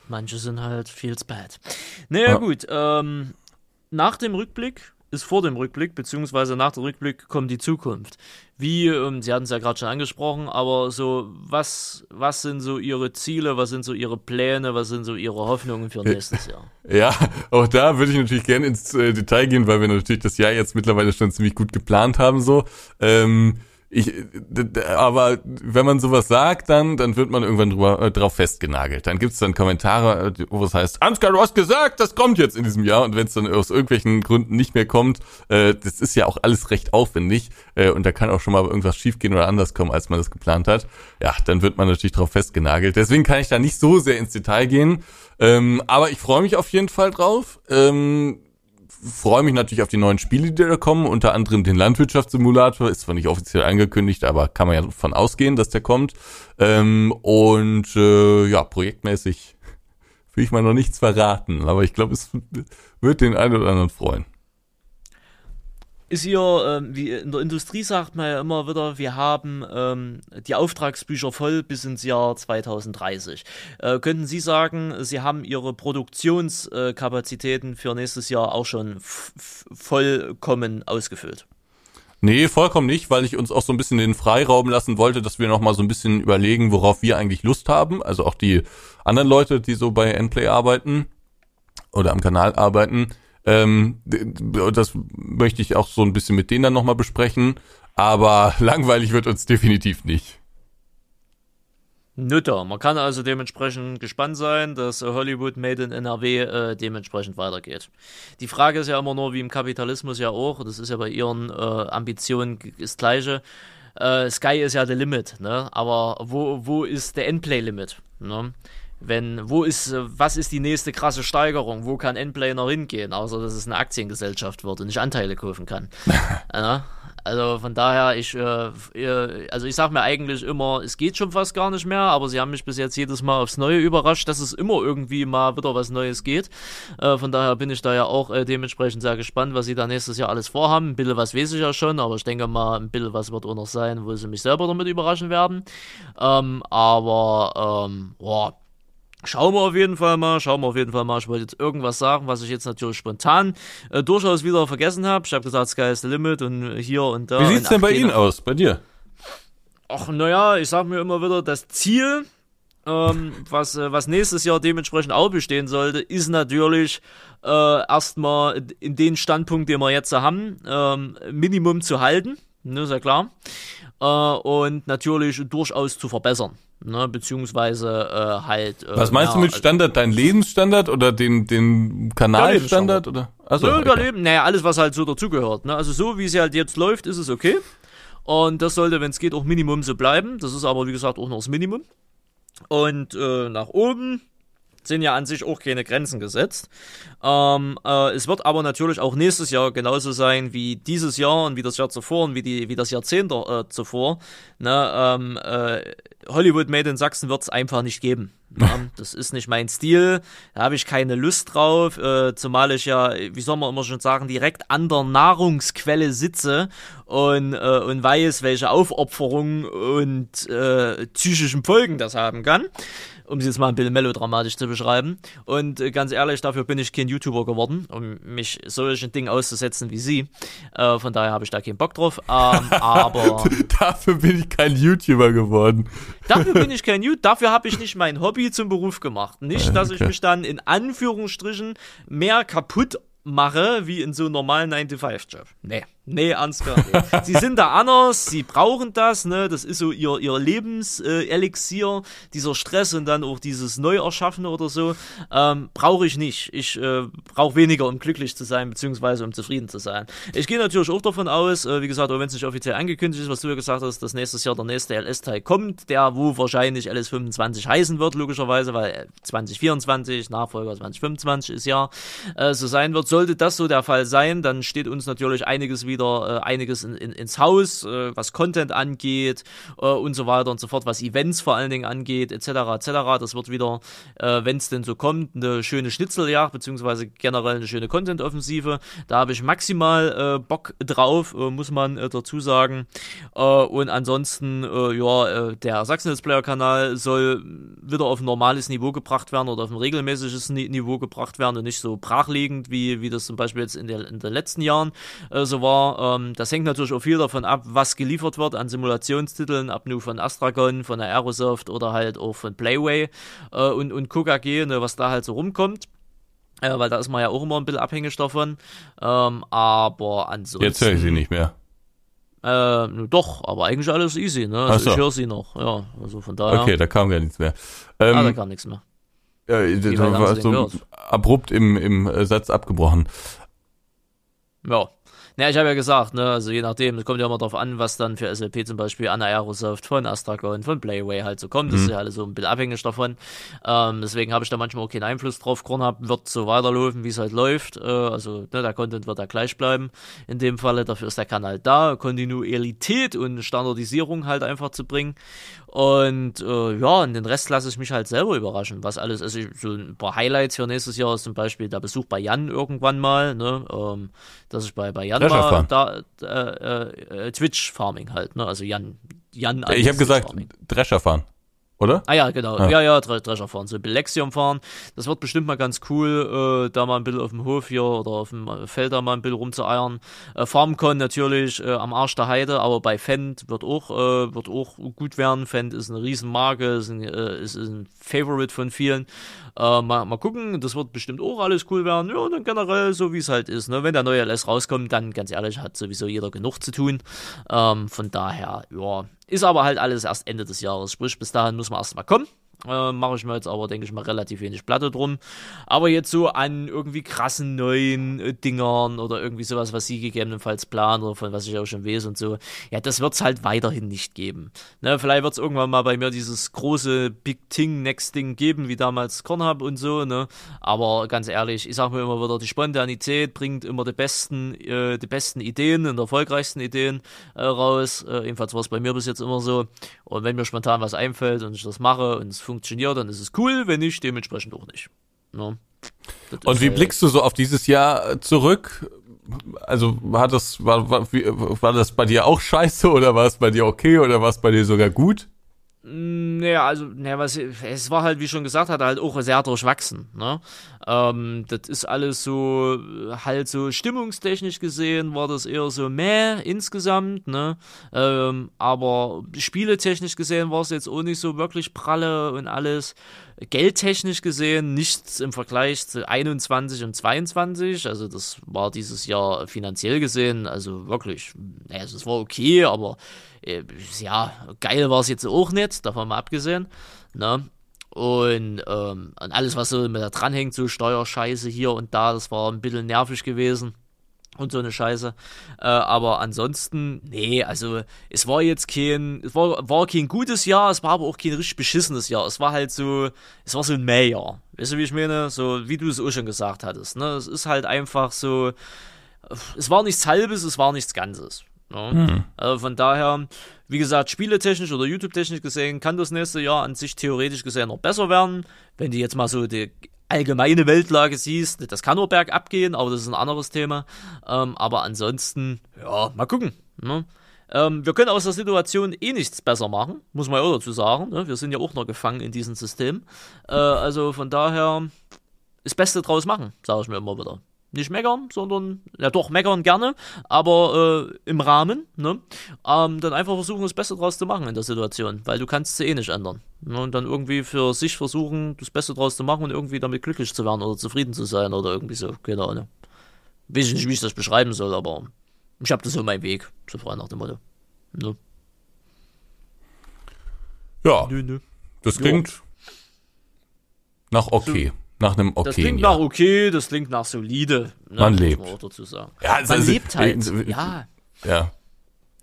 Manche sind halt feels bad. Naja,
Ja.
gut. Ähm, nach dem Rückblick ist vor dem Rückblick, beziehungsweise nach dem Rückblick kommt die Zukunft. Wie, ähm, Sie hatten es ja gerade schon angesprochen, aber so, was, was sind so Ihre Ziele, was sind so Ihre Pläne, was sind so Ihre Hoffnungen für nächstes Jahr?
Ja, auch da würde ich natürlich gerne ins äh, Detail gehen, weil wir natürlich das Jahr jetzt mittlerweile schon ziemlich gut geplant haben, so. Ähm, ich, aber wenn man sowas sagt, dann, dann wird man irgendwann drüber, äh, drauf festgenagelt. Dann gibt's dann Kommentare, äh, wo es heißt, Ansgar, du hast gesagt, das kommt jetzt in diesem Jahr. Und wenn es dann aus irgendwelchen Gründen nicht mehr kommt, äh, das ist ja auch alles recht aufwendig. Äh, und da kann auch schon mal irgendwas schiefgehen oder anders kommen, als man das geplant hat. Ja, dann wird man natürlich drauf festgenagelt. Deswegen kann ich da nicht so sehr ins Detail gehen. Ähm, aber ich freue mich auf jeden Fall drauf. Ähm, freue mich natürlich auf die neuen Spiele, die da kommen, unter anderem den Landwirtschaftssimulator, ist zwar nicht offiziell angekündigt, aber kann man ja davon ausgehen, dass der kommt. Ähm, und äh, ja, projektmäßig will ich mal noch nichts verraten, aber ich glaube, es wird den einen oder anderen freuen
ist hier, ähm, wie in der Industrie sagt man ja immer wieder, wir haben ähm, die Auftragsbücher voll bis ins Jahr 2030. Äh, könnten Sie sagen, Sie haben Ihre Produktionskapazitäten für nächstes Jahr auch schon vollkommen ausgefüllt?
Nee, vollkommen nicht, weil ich uns auch so ein bisschen den Freiraum lassen wollte, dass wir nochmal so ein bisschen überlegen, worauf wir eigentlich Lust haben. Also auch die anderen Leute, die so bei Endplay arbeiten oder am Kanal arbeiten ähm, das möchte ich auch so ein bisschen mit denen dann nochmal besprechen. Aber langweilig wird uns definitiv nicht.
Nütter. Man kann also dementsprechend gespannt sein, dass Hollywood Made in NRW äh, dementsprechend weitergeht. Die Frage ist ja immer nur, wie im Kapitalismus ja auch, das ist ja bei ihren äh, Ambitionen das Gleiche. Äh, Sky ist ja der Limit, ne? Aber wo, wo ist der Endplay-Limit? Ne? Wenn, wo ist, was ist die nächste krasse Steigerung? Wo kann Endplay noch hingehen? Außer, dass es eine Aktiengesellschaft wird und ich Anteile kaufen kann. ja, also von daher, ich, äh, also ich sag mir eigentlich immer, es geht schon fast gar nicht mehr, aber sie haben mich bis jetzt jedes Mal aufs Neue überrascht, dass es immer irgendwie mal wieder was Neues geht. Äh, von daher bin ich da ja auch äh, dementsprechend sehr gespannt, was sie da nächstes Jahr alles vorhaben. Ein bisschen was weiß ich ja schon, aber ich denke mal, ein bisschen was wird auch noch sein, wo sie mich selber damit überraschen werden. Ähm, aber, ähm, boah, Schauen wir auf jeden Fall mal, schauen wir auf jeden Fall mal. Ich wollte jetzt irgendwas sagen, was ich jetzt natürlich spontan äh, durchaus wieder vergessen habe. Ich habe gesagt, Sky is the limit und hier und da.
Wie sieht's denn bei Ihnen aus, bei dir?
Ach, naja, ich sag mir immer wieder, das Ziel, ähm, was, äh, was nächstes Jahr dementsprechend auch bestehen sollte, ist natürlich äh, erstmal in den Standpunkt, den wir jetzt haben, ähm, Minimum zu halten. Ne, ist ja klar. Äh, und natürlich durchaus zu verbessern ne, beziehungsweise äh, halt.
Äh, Was meinst ja, du mit Standard? Dein Lebensstandard oder den, den Kanalstandard oder?
Achso, Nö, okay. Leben, naja, alles, was halt so dazugehört. Ne? Also so wie es halt jetzt läuft, ist es okay. Und das sollte, wenn es geht, auch Minimum so bleiben. Das ist aber, wie gesagt, auch noch das Minimum. Und äh, nach oben sind ja an sich auch keine Grenzen gesetzt. Ähm, äh, es wird aber natürlich auch nächstes Jahr genauso sein wie dieses Jahr und wie das Jahr zuvor und wie, die, wie das Jahrzehnt äh, zuvor. Ne, ähm, äh, Hollywood Made in Sachsen wird es einfach nicht geben. Ja, das ist nicht mein Stil, da habe ich keine Lust drauf, äh, zumal ich ja, wie soll man immer schon sagen, direkt an der Nahrungsquelle sitze und, äh, und weiß, welche Aufopferungen und äh, psychischen Folgen das haben kann um es jetzt mal ein bisschen melodramatisch zu beschreiben. Und äh, ganz ehrlich, dafür bin ich kein YouTuber geworden, um mich solchen Dingen auszusetzen wie Sie. Äh, von daher habe ich da keinen Bock drauf. Ähm, aber
dafür bin ich kein YouTuber geworden.
Dafür bin ich kein YouTuber. Dafür habe ich nicht mein Hobby zum Beruf gemacht. Nicht, dass okay. ich mich dann in Anführungsstrichen mehr kaputt mache wie in so einem normalen 9-to-5-Job. Nee. Nee, Ansgar. Nee. sie sind da anders, sie brauchen das, ne? Das ist so ihr, ihr Lebenselixier, dieser Stress und dann auch dieses Neuerschaffene oder so. Ähm, brauche ich nicht. Ich äh, brauche weniger, um glücklich zu sein, beziehungsweise um zufrieden zu sein. Ich gehe natürlich auch davon aus, äh, wie gesagt, auch wenn es nicht offiziell angekündigt ist, was du ja gesagt hast, dass nächstes Jahr der nächste LS-Teil kommt, der wo wahrscheinlich LS25 heißen wird, logischerweise, weil 2024, Nachfolger 2025 ist ja, äh, so sein wird. Sollte das so der Fall sein, dann steht uns natürlich einiges wieder wieder äh, einiges in, in, ins Haus, äh, was Content angeht äh, und so weiter und so fort, was Events vor allen Dingen angeht, etc. etc. Das wird wieder, äh, wenn es denn so kommt, eine schöne Schnitzeljagd, beziehungsweise generell eine schöne Content-Offensive. Da habe ich maximal äh, Bock drauf, muss man dazu sagen. Und ansonsten, ja, der Sachsen-Player-Kanal soll wieder auf ein normales Niveau gebracht werden oder auf ein regelmäßiges Niveau gebracht werden und nicht so brachliegend, wie, wie das zum Beispiel jetzt in, der, in den letzten Jahren äh, so war. Ähm, das hängt natürlich auch viel davon ab, was geliefert wird an Simulationstiteln, ab nur von Astragon, von der Aerosoft oder halt auch von Playway äh, und, und KKG, ne, was da halt so rumkommt. Äh, weil da ist man ja auch immer ein bisschen abhängig davon. Ähm, aber ansonsten.
Jetzt höre ich sie nicht mehr.
Äh, doch, aber eigentlich alles easy, ne? Also
so.
ich höre sie noch, ja. Also von daher.
Okay, da kam gar nichts mehr.
Ähm, ah, da
Ähm,
kam nichts mehr.
ja, das
haben
war so
gehört?
abrupt im, im äh, Satz abgebrochen.
Ja. Ja, ich habe ja gesagt, ne, also je nachdem, es kommt ja immer darauf an, was dann für SLP zum Beispiel an Aerosoft, von Astragon, von Playway halt so kommt. Das ist ja alles so ein bisschen abhängig davon. Ähm, deswegen habe ich da manchmal auch keinen Einfluss drauf. Kornhub wird so weiterlaufen, wie es halt läuft. Äh, also ne, der Content wird da gleich bleiben. In dem Falle, dafür ist der Kanal da, Kontinuität und Standardisierung halt einfach zu bringen. Und äh, ja, und den Rest lasse ich mich halt selber überraschen, was alles, also ich- so ein paar Highlights für nächstes Jahr ist zum Beispiel der Besuch bei Jan irgendwann mal, ne, ähm, dass ich bei, bei Jan
Drescher
mal da, äh, äh, Twitch Farming halt, ne, also Jan, Jan
ich habe gesagt. Drescher fahren, oder?
Ah ja, genau.
Ah.
Ja, ja, Dre Drescher fahren. So Belexium fahren. Das wird bestimmt mal ganz cool, äh, da mal ein bisschen auf dem Hof hier oder auf dem äh, Feld da mal ein bisschen rumzueiern. Äh, FarmCon natürlich äh, am Arsch der Heide, aber bei Fendt wird auch, äh, wird auch gut werden. Fendt ist eine Riesenmarke, ist ein, äh, ist ein Favorite von vielen. Äh, mal, mal gucken, das wird bestimmt auch alles cool werden. Ja, und dann generell so wie es halt ist. Ne? Wenn der neue LS rauskommt, dann ganz ehrlich, hat sowieso jeder genug zu tun. Ähm, von daher, ja, ist aber halt alles erst Ende des Jahres. Sprich, bis dahin muss man erst mal kommen. Äh, Mache ich mir jetzt aber, denke ich mal, relativ wenig Platte drum. Aber jetzt so an irgendwie krassen neuen äh, Dingern oder irgendwie sowas, was sie gegebenenfalls planen oder von was ich auch schon weiß und so, ja, das wird es halt weiterhin nicht geben. Ne, vielleicht wird es irgendwann mal bei mir dieses große Big Thing, Next Ding geben, wie damals Kornhub und so, ne? Aber ganz ehrlich, ich sage mir immer wieder, die Spontanität bringt immer die besten, äh, die besten Ideen und erfolgreichsten Ideen äh, raus. Äh, jedenfalls war es bei mir bis jetzt immer so. Und wenn mir spontan was einfällt und ich das mache und es funktioniert, dann ist es cool, wenn nicht, dementsprechend auch nicht. Ne? Das
Und wie
halt-
blickst du so auf dieses Jahr zurück? Also war das war, war, wie, war das bei dir auch scheiße oder war es bei dir okay oder war es bei dir sogar gut?
Naja, also, naja, was, es war halt, wie schon gesagt hat, halt auch sehr durchwachsen. Ne? Ähm, das ist alles so, halt so stimmungstechnisch gesehen, war das eher so meh insgesamt. Ne? Ähm, aber spieletechnisch gesehen war es jetzt auch nicht so wirklich pralle und alles. Geldtechnisch gesehen nichts im Vergleich zu 21 und 22. Also, das war dieses Jahr finanziell gesehen, also wirklich, also es war okay, aber äh, ja, geil war es jetzt auch nicht, davon mal abgesehen. Ne? Und, ähm, und alles, was so mit da dranhängt, so Steuerscheiße hier und da, das war ein bisschen nervig gewesen. Und so eine Scheiße. Äh, aber ansonsten, nee, also es war jetzt kein, es war, war kein gutes Jahr, es war aber auch kein richtig beschissenes Jahr. Es war halt so, es war so ein Mähjahr. Weißt du, wie ich meine? So, wie du es auch schon gesagt hattest. Ne? Es ist halt einfach so, es war nichts Halbes, es war nichts Ganzes. Ne? Also von daher, wie gesagt, spieletechnisch oder YouTube-technisch gesehen, kann das nächste Jahr an sich theoretisch gesehen noch besser werden. Wenn du jetzt mal so die allgemeine Weltlage siehst, das kann nur bergab gehen, aber das ist ein anderes Thema. Ähm, aber ansonsten, ja, mal gucken. Ne? Ähm, wir können aus der Situation eh nichts besser machen, muss man ja auch dazu sagen. Ne? Wir sind ja auch noch gefangen in diesem System. Äh, also von daher, das Beste draus machen, sage ich mir immer wieder. Nicht meckern, sondern, ja doch, meckern gerne, aber äh, im Rahmen, ne? Ähm, dann einfach versuchen, das Beste draus zu machen in der Situation, weil du kannst sie eh nicht ändern. Ne? Und dann irgendwie für sich versuchen, das Beste draus zu machen und irgendwie damit glücklich zu werden oder zufrieden zu sein oder irgendwie so, keine Ahnung. Weiß ich nicht, wie ich das beschreiben soll, aber ich habe das so meinen Weg, so frei nach dem Motto. Ne?
Ja,
Nö, nö.
das klingt nach okay, nach einem
Das
okay.
klingt nach okay, das klingt nach solide. Ne?
Man
muss
lebt.
auch dazu sagen.
Ja,
Man
also-
lebt halt.
äh,
Ja.
Ja.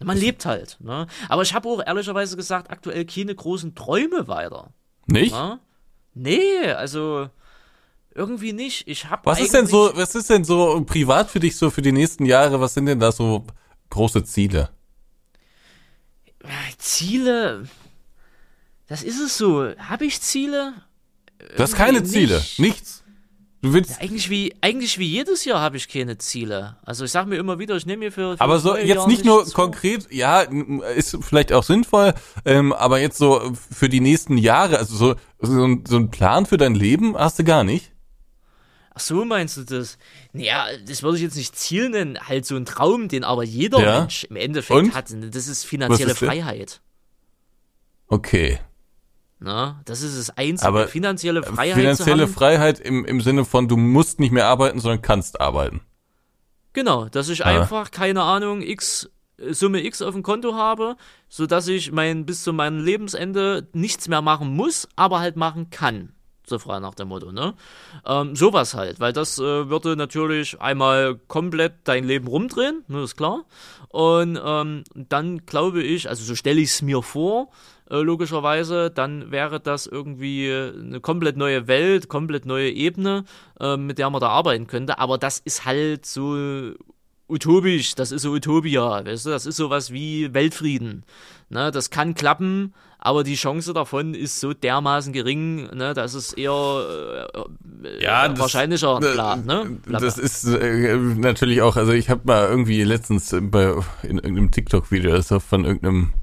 Man lebt halt. Ne? Aber ich habe auch ehrlicherweise gesagt, aktuell keine großen Träume weiter.
Nicht?
Ne? Nee, also irgendwie nicht. Ich habe
Was ist denn so, was ist denn so privat für dich so für die nächsten Jahre? Was sind denn da so große Ziele?
Ziele, das ist es so. Habe ich Ziele?
Du hast keine
Irgendwie
Ziele,
nicht.
nichts. Du willst,
Eigentlich wie, eigentlich wie jedes Jahr habe ich keine Ziele. Also ich sage mir immer wieder, ich nehme mir für, für
aber so jetzt
Jahr
nicht nur
vor.
konkret, ja, ist vielleicht auch sinnvoll, ähm, aber jetzt so für die nächsten Jahre, also so, so, ein, so ein Plan für dein Leben hast du gar nicht.
Ach so meinst du das? Naja, das würde ich jetzt nicht Ziel nennen, halt so ein Traum, den aber jeder
Ja.
Mensch im Endeffekt
Und?
hat. Das ist finanzielle
ist?
Freiheit.
Okay.
Na, das ist das Einzige.
Aber
finanzielle Freiheit
Finanzielle. Freiheit im, im Sinne von, du musst nicht mehr arbeiten, sondern kannst arbeiten.
Genau, dass ich
Ja.
einfach, keine Ahnung, X, äh, Summe X auf dem Konto habe, sodass ich mein, bis zu meinem Lebensende nichts mehr machen muss, aber halt machen kann. So frei nach dem Motto, ne? Ähm, sowas halt, weil das äh, würde natürlich einmal komplett dein Leben rumdrehen, ne, ist klar. Und ähm, dann glaube ich, also so stelle ich es mir vor, äh, logischerweise, dann wäre das irgendwie eine komplett neue Welt, komplett neue Ebene, äh, mit der man da arbeiten könnte. Aber das ist halt so utopisch, das ist so Utopia, weißt du, das ist sowas wie Weltfrieden. Ne, das kann klappen, aber die Chance davon ist so dermaßen gering, ne, dass es eher äh,
Ja,
äh,
das-
wahrscheinlicher
Äh,
bla, ne? Bla,
Das ist äh, natürlich auch, also ich habe mal irgendwie letztens bei, in irgendeinem TikTok-Video, das war von irgendeinem,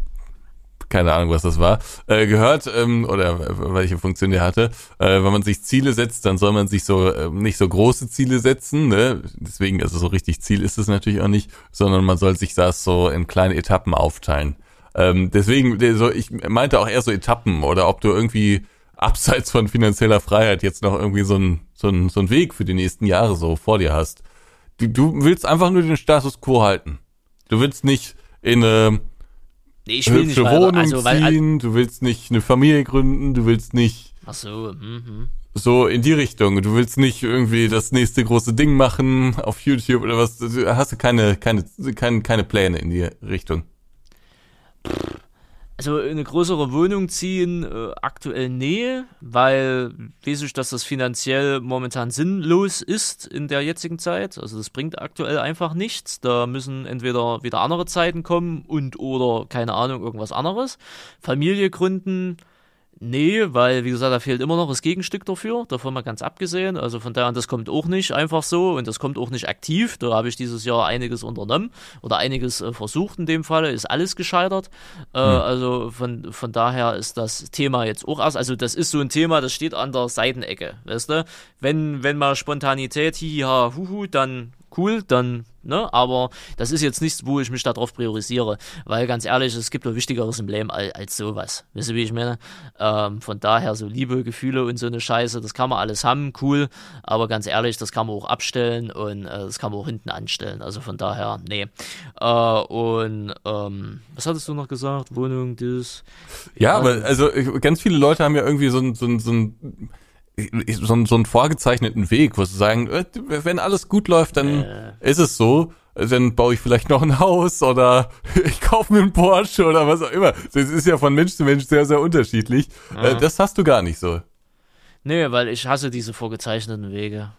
keine Ahnung, was das war, äh, gehört, ähm, oder welche Funktion der hatte. Äh, wenn man sich Ziele setzt, dann soll man sich so äh, nicht so große Ziele setzen, ne? Deswegen, also so richtig Ziel ist es natürlich auch nicht, sondern man soll sich das so in kleine Etappen aufteilen. Ähm, deswegen, so, ich meinte auch eher so Etappen oder ob du irgendwie abseits von finanzieller Freiheit jetzt noch irgendwie so ein so so ein Weg für die nächsten Jahre so vor dir hast. Du, du willst einfach nur den Status quo halten. Du willst nicht in eine
nee, ich will nicht weiter,
Wohnung
also, weil,
ziehen, du willst nicht eine Familie gründen, du willst nicht
ach so, hm, hm.
so in die Richtung. Du willst nicht irgendwie das nächste große Ding machen auf YouTube oder was. Du hast du keine, keine, keine, keine Pläne in die Richtung.
Also in eine größere Wohnung ziehen, äh, aktuell nee, weil weiß ich, dass das finanziell momentan sinnlos ist in der jetzigen Zeit. Also das bringt aktuell einfach nichts. Da müssen entweder wieder andere Zeiten kommen und oder keine Ahnung, irgendwas anderes. Familie gründen, nee, weil wie gesagt, da fehlt immer noch das Gegenstück dafür, davon mal ganz abgesehen. Also von daher, das kommt auch nicht einfach so und das kommt auch nicht aktiv. Da habe ich dieses Jahr einiges unternommen oder einiges äh, versucht in dem Falle, ist alles gescheitert. Äh, Also von, von daher ist das Thema jetzt auch erst, also das ist so ein Thema, das steht an der Seitenecke, weißt du? Wenn, wenn mal Spontanität, hiha, huhu, dann cool, dann, ne, aber das ist jetzt nichts, wo ich mich darauf priorisiere, weil ganz ehrlich, es gibt doch Wichtigeres im Leben als, als sowas. Wisst ihr, wie ich meine? Ähm, von daher so Liebe, Gefühle und so eine Scheiße, das kann man alles haben, cool, aber ganz ehrlich, das kann man auch abstellen und äh, das kann man auch hinten anstellen, also von daher, nee. Äh, und, ähm, was hattest du noch gesagt? Wohnung, das,
Ja, aber also ich- ganz viele Leute haben ja irgendwie so ein, so ein, so ein so einen, so einen vorgezeichneten Weg, wo sie sagen, äh, wenn alles gut läuft, dann ist es so. Dann baue ich vielleicht noch ein Haus oder ich kaufe mir einen Porsche oder was auch immer. Das ist ja von Mensch zu Mensch sehr, sehr unterschiedlich. Äh, Das hast du gar nicht so.
nee, weil ich hasse diese vorgezeichneten Wege.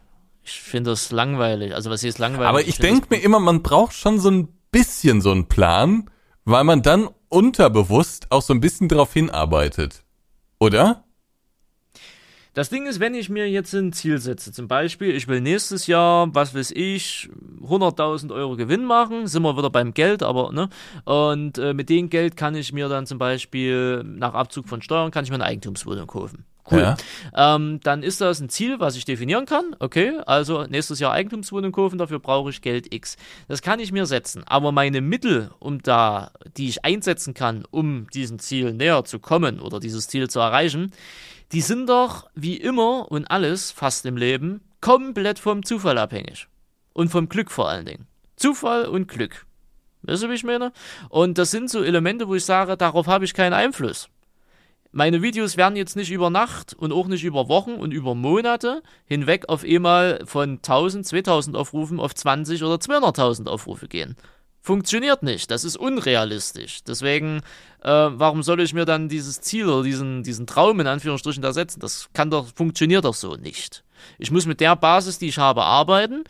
Ich finde das langweilig. Also was hier ist langweilig.
Aber ich
find
denke mir immer, man braucht schon so ein bisschen so einen Plan, weil man dann unterbewusst auch so ein bisschen darauf hinarbeitet. Oder?
Das Ding ist, wenn ich mir jetzt ein Ziel setze, zum Beispiel, ich will nächstes Jahr, was weiß ich, 100.000 Euro Gewinn machen, sind wir wieder beim Geld, aber, ne, und äh, mit dem Geld kann ich mir dann zum Beispiel, nach Abzug von Steuern, kann ich mir eine Eigentumswohnung kaufen. Cool.
Ja.
Ähm, dann ist das ein Ziel, was ich definieren kann. Okay, also nächstes Jahr Eigentumswohnung kaufen, dafür brauche ich Geld X. Das kann ich mir setzen. Aber meine Mittel, um da, die ich einsetzen kann, um diesem Ziel näher zu kommen oder dieses Ziel zu erreichen, die sind doch wie immer und alles fast im Leben komplett vom Zufall abhängig. Und vom Glück vor allen Dingen. Zufall und Glück. Weißt du, wie ich meine? Und das sind so Elemente, wo ich sage, darauf habe ich keinen Einfluss. Meine Videos werden jetzt nicht über Nacht und auch nicht über Wochen und über Monate hinweg auf einmal von 1000, 2000 Aufrufen auf 20 oder 200.000 Aufrufe gehen. Funktioniert nicht, das ist unrealistisch. Deswegen, äh, warum soll ich mir dann dieses Ziel oder diesen, diesen Traum in Anführungsstrichen da setzen? Das kann doch, funktioniert doch so nicht. Ich muss mit der Basis, die ich habe, arbeiten.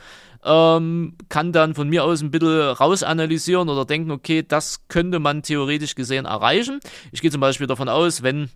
ähm, kann dann von mir aus ein bisschen rausanalysieren oder denken, okay, das könnte man theoretisch gesehen erreichen. Ich gehe zum Beispiel davon aus, wenn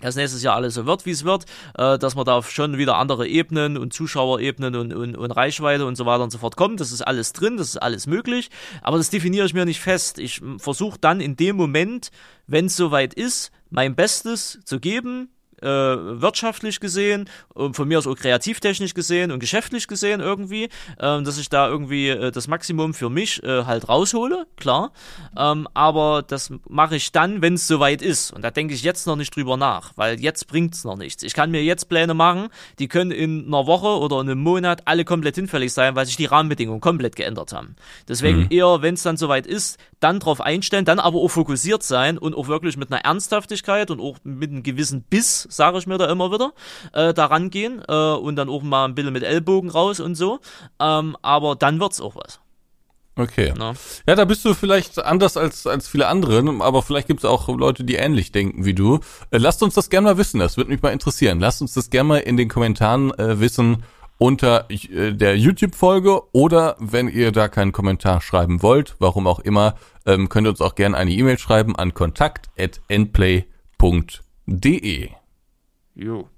das nächstes Jahr alles so wird, wie es wird, äh, dass man da schon wieder andere Ebenen und Zuschauerebenen und, und, und Reichweite und so weiter und so fort kommt. Das ist alles drin, das ist alles möglich, aber das definiere ich mir nicht fest. Ich versuche dann in dem Moment, wenn es soweit ist, mein Bestes zu geben, äh, wirtschaftlich gesehen und von mir aus auch kreativtechnisch gesehen und geschäftlich gesehen irgendwie, äh, dass ich da irgendwie äh, das Maximum für mich äh, halt raushole, klar. Ähm, aber das mache ich dann, wenn es soweit ist. Und da denke ich jetzt noch nicht drüber nach, weil jetzt bringt es noch nichts. Ich kann mir jetzt Pläne machen, die können in einer Woche oder in einem Monat alle komplett hinfällig sein, weil sich die Rahmenbedingungen komplett geändert haben. Deswegen mhm. eher, wenn es dann soweit ist, dann drauf einstellen, dann aber auch fokussiert sein und auch wirklich mit einer Ernsthaftigkeit und auch mit einem gewissen Biss sage ich mir da immer wieder, äh, da rangehen äh, und dann auch mal ein bisschen mit Ellbogen raus und so. Ähm, aber dann wird's auch was.
Okay. Na? Ja, da bist du vielleicht anders als, als viele andere, aber vielleicht gibt es auch Leute, die ähnlich denken wie du. Äh, lasst uns das gerne mal wissen, das würde mich mal interessieren. Lasst uns das gerne mal in den Kommentaren äh, wissen unter äh, der YouTube-Folge oder wenn ihr da keinen Kommentar schreiben wollt, warum auch immer, ähm, könnt ihr uns auch gerne eine E-Mail schreiben an kontakt.nplay.de.
Jo.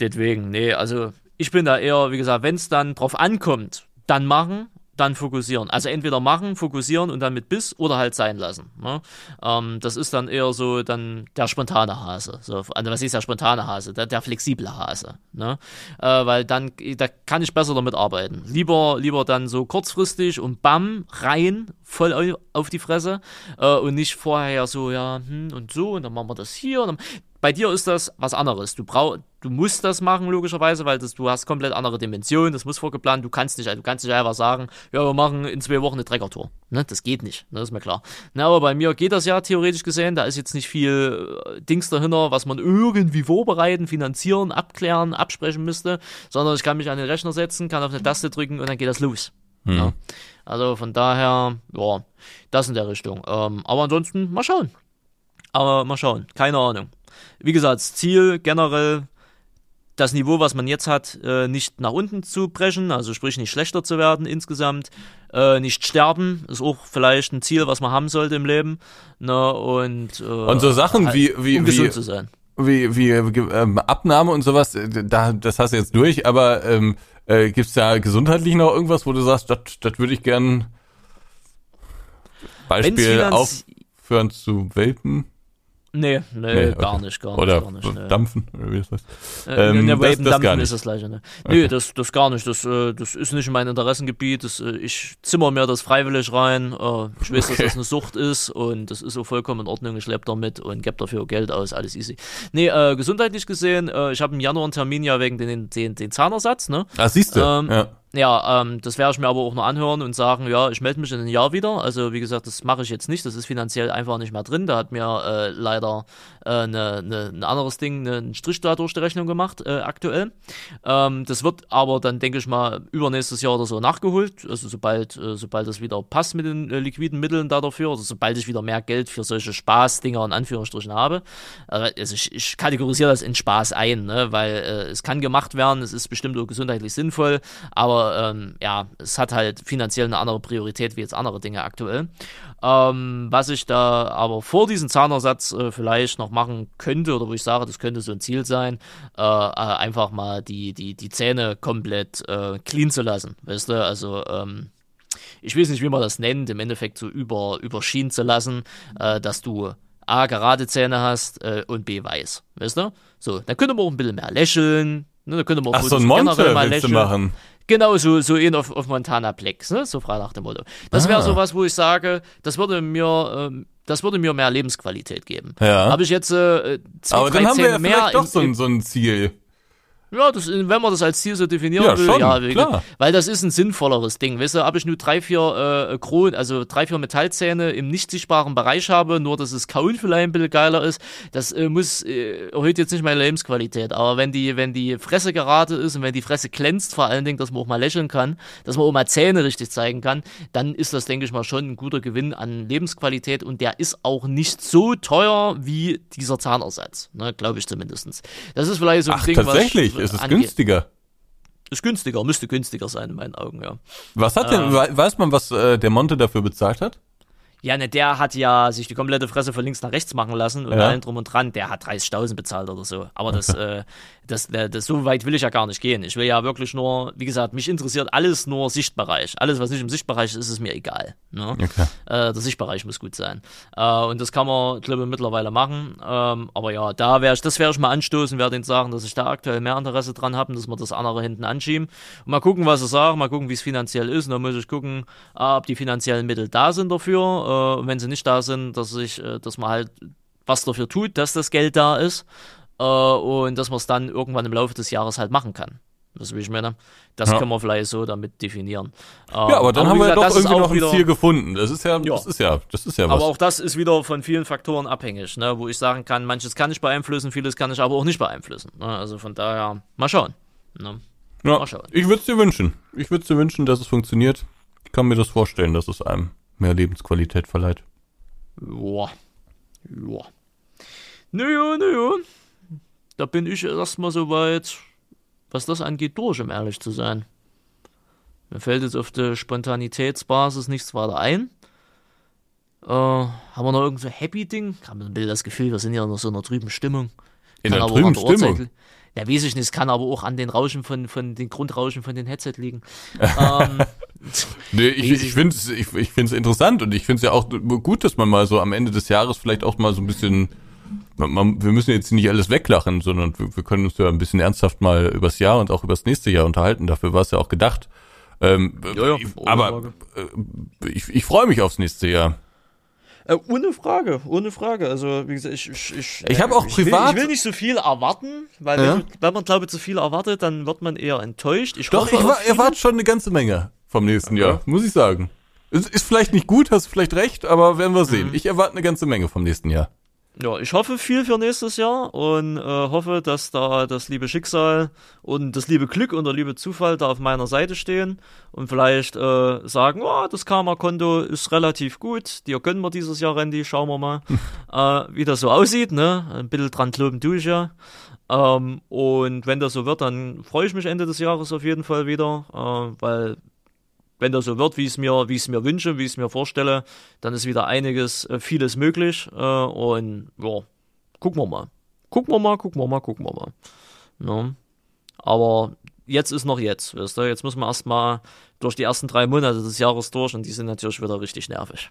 Deswegen, nee, also ich bin da eher, wie gesagt, wenn es dann drauf ankommt, dann machen, dann fokussieren. Also entweder machen, fokussieren und dann mit Biss oder halt sein lassen. Ne? Ähm, das ist dann eher so dann der spontane Hase. So, also was ist der spontane Hase? Der, der flexible Hase. Ne? Äh, weil dann, da kann ich besser damit arbeiten. Lieber, lieber dann so kurzfristig und bam, rein, voll auf die Fresse äh, und nicht vorher so, ja, hm, und so und dann machen wir das hier. Und dann, bei dir ist das was anderes. Du brauch, du musst das machen, logischerweise, weil das, du hast komplett andere Dimensionen, das muss vorgeplant, du kannst nicht, du kannst nicht einfach sagen, ja, wir machen in zwei Wochen eine Treckertour. Ne, das geht nicht, ne, ist mir klar. Na, aber bei mir geht das ja theoretisch gesehen, da ist jetzt nicht viel äh, Dings dahinter, was man irgendwie vorbereiten, finanzieren, abklären, absprechen müsste, sondern ich kann mich an den Rechner setzen, kann auf eine Taste drücken und dann geht das los. Mhm. Ja. Also von daher, ja, das in der Richtung. Ähm, aber ansonsten, mal schauen. Aber mal schauen, keine Ahnung wie gesagt, das Ziel generell das Niveau, was man jetzt hat, äh, nicht nach unten zu brechen, also sprich nicht schlechter zu werden insgesamt, äh, nicht sterben, ist auch vielleicht ein Ziel, was man haben sollte im Leben. Ne, und, äh,
und so Sachen halt, wie, wie,
um
wie,
zu sein.
wie, wie ähm, Abnahme und sowas, da, das hast du jetzt durch, aber ähm, äh, gibt es da gesundheitlich noch irgendwas, wo du sagst, das würde ich gern Beispiel aufhören zu vapen?
Nee, nee, nee okay. gar nicht, gar
oder
nicht. Gar nicht,
nee. Dampfen, wie ist das?
Äh, ähm, ne, das, das Dampfen ist das gleiche, ne? Okay. Nee, das, das gar nicht. Das, äh, das ist nicht mein Interessengebiet. Das, äh, ich zimmer mir das freiwillig rein. Ich weiß, okay. dass das eine Sucht ist und das ist so vollkommen in Ordnung. Ich lebe damit und gebe dafür Geld aus, alles easy. Nee, äh, gesundheitlich gesehen, äh, ich habe im Januar einen Termin ja wegen den, den, den Zahnersatz, ne?
Ah, siehst du.
Ähm,
ja.
Ja, ähm, das werde ich mir aber auch noch anhören und sagen, ja, ich melde mich in einem Jahr wieder. Also wie gesagt, das mache ich jetzt nicht. Das ist finanziell einfach nicht mehr drin. Da hat mir äh, leider äh, ne, ne, ein anderes Ding, ne, einen Strich da durch die Rechnung gemacht äh, aktuell. Ähm, das wird aber dann, denke ich mal, übernächstes Jahr oder so nachgeholt. Also sobald, äh, sobald es wieder passt mit den äh, liquiden Mitteln da dafür, also sobald ich wieder mehr Geld für solche Spaßdinger in Anführungsstrichen habe. Also ich, ich kategorisiere das in Spaß ein, ne? weil äh, es kann gemacht werden, es ist bestimmt auch gesundheitlich sinnvoll, aber ähm, ja, es hat halt finanziell eine andere Priorität wie jetzt andere Dinge aktuell. Ähm, was ich da aber vor diesem Zahnersatz äh, vielleicht noch machen könnte, oder wo ich sage, das könnte so ein Ziel sein, äh, äh, einfach mal die, die, die Zähne komplett äh, clean zu lassen. Weißt du, also ähm, ich weiß nicht, wie man das nennt, im Endeffekt so über, überschienen zu lassen, äh, dass du A, gerade Zähne hast äh, und B, weiß. Weißt du? So, dann könnte man auch ein bisschen mehr lächeln. Ne, da könnte man
Ach, so ein Monte willst lächeln. du machen?
Genau, so, so ihn auf, auf Montana Plex, ne? So frei nach dem Motto. Das wäre ah. sowas, wo ich sage, das würde mir, ähm, das würde mir mehr Lebensqualität geben.
Ja.
Habe ich jetzt äh,
zwei, Aber dann haben wir ja mehr doch so ein, so ein Ziel.
Ja, das, wenn man das als Ziel so definieren ja, will,
schon,
ja,
klar.
weil das ist ein sinnvolleres Ding. Weißt du, ob ich nur drei, vier äh, Kron, also drei, vier Metallzähne im nicht sichtbaren Bereich habe, nur dass es Kauen vielleicht ein bisschen geiler ist, das äh, muss, äh, erhöht jetzt nicht meine Lebensqualität. Aber wenn die, wenn die Fresse gerade ist und wenn die Fresse glänzt, vor allen Dingen, dass man auch mal lächeln kann, dass man auch mal Zähne richtig zeigen kann, dann ist das, denke ich mal, schon ein guter Gewinn an Lebensqualität und der ist auch nicht so teuer wie dieser Zahnersatz, ne, glaube ich zumindest. Das ist vielleicht so ein
Ach,
Ding,
tatsächlich? was ist es günstiger.
Ist günstiger, müsste günstiger sein in meinen Augen, ja.
Was hat denn,
Äh.
weiß man, was äh, der Monte dafür bezahlt hat?
Ja, ne, der hat ja sich die komplette Fresse von links nach rechts machen lassen und
Ja.
allen drum und dran. Der hat 30.000 bezahlt oder so. Aber das, äh, das, das, so weit will ich ja gar nicht gehen. Ich will ja wirklich nur, wie gesagt, mich interessiert alles nur Sichtbereich. Alles, was nicht im Sichtbereich ist, ist mir egal. Ne?
Okay.
Äh, der Sichtbereich muss gut sein. Äh, und das kann man, glaube ich, mittlerweile machen. Ähm, aber ja, da werde ich, das werde ich mal anstoßen, werde ihnen sagen, dass ich da aktuell mehr Interesse dran habe und dass wir das andere hinten anschieben. Und mal gucken, was sie sagen, mal gucken, wie es finanziell ist. Und dann muss ich gucken, äh, ob die finanziellen Mittel da sind dafür. Äh, und wenn sie nicht da sind, dass ich, äh, dass man halt was dafür tut, dass das Geld da ist. Äh, und dass man es dann irgendwann im Laufe des Jahres halt machen kann. Das will ich meine. Das
Ja.
können wir vielleicht so damit definieren.
Ja, aber dann
wie
haben wir
gesagt,
doch irgendwie
auch
noch ein
wieder-
Ziel gefunden. Das ist ja,
Ja.
das ist ja, das ist ja was.
aber auch das ist wieder von vielen Faktoren abhängig, ne? wo ich sagen kann, manches kann ich beeinflussen, vieles kann ich aber auch nicht beeinflussen. Ne? Also von daher, mal schauen. Ne?
ja,
mal schauen.
ich würde es dir wünschen. Ich würde es dir wünschen, dass es funktioniert. Ich kann mir das vorstellen, dass es einem mehr Lebensqualität verleiht.
Joa. Joa. Naja, naja. Da bin ich erstmal soweit, was das angeht, durch, um ehrlich zu sein. Mir fällt jetzt auf der Spontanitätsbasis nichts weiter ein. Äh, haben wir noch irgend so Happy-Ding? Ich habe ein bisschen das Gefühl, wir sind ja noch so in einer trüben Stimmung.
In
auch
trüben Stimmung?
Ja, weiß ich nicht, es kann aber auch an den Rauschen von, von den Grundrauschen von den Headset liegen. ähm,
Nee, ich, ich finde es ich, ich find's interessant und ich finde es ja auch gut, dass man mal so am Ende des Jahres vielleicht auch mal so ein bisschen, man, man, wir müssen jetzt nicht alles weglachen, sondern wir, wir können uns ja ein bisschen ernsthaft mal übers Jahr und auch übers nächste Jahr unterhalten. Dafür war es ja auch gedacht. Ähm,
Ja, ja,
ich, aber
Frage.
äh, ich, ich freue mich aufs nächste Jahr.
Äh, ohne Frage, ohne Frage. Also, wie gesagt, ich. Ich, ich,
Ich hab auch
ich will,
privat-
ich will nicht so viel erwarten, weil
Ja.
wenn, wenn man, glaube ich, zu viel erwartet, dann wird man eher enttäuscht. Ich
Doch, ich erwarte schon eine ganze Menge vom nächsten Jahr, muss ich sagen. Es ist vielleicht nicht gut, hast vielleicht recht, aber werden wir sehen. Ich erwarte eine ganze Menge vom nächsten Jahr.
Ja, ich hoffe viel für nächstes Jahr und äh, hoffe, dass da das liebe Schicksal und das liebe Glück und der liebe Zufall da auf meiner Seite stehen und vielleicht äh, sagen, oh, das Karma-Konto ist relativ gut, dir gönnen wir dieses Jahr, Randy, schauen wir mal, äh, wie das so aussieht, ne? Ein bisschen dran kloben tue ich ja. Ähm, und wenn das so wird, dann freue ich mich Ende des Jahres auf jeden Fall wieder, äh, weil wenn das so wird, wie ich es mir, wie ich es mir wünsche, wie ich es mir vorstelle, dann ist wieder einiges, äh, vieles möglich. Äh, und ja, gucken wir mal. Gucken wir mal, gucken wir mal, gucken wir mal. Ne? Aber jetzt ist noch jetzt, weißt du? Jetzt müssen wir erstmal durch die ersten drei Monate des Jahres durch und die sind natürlich wieder richtig nervig.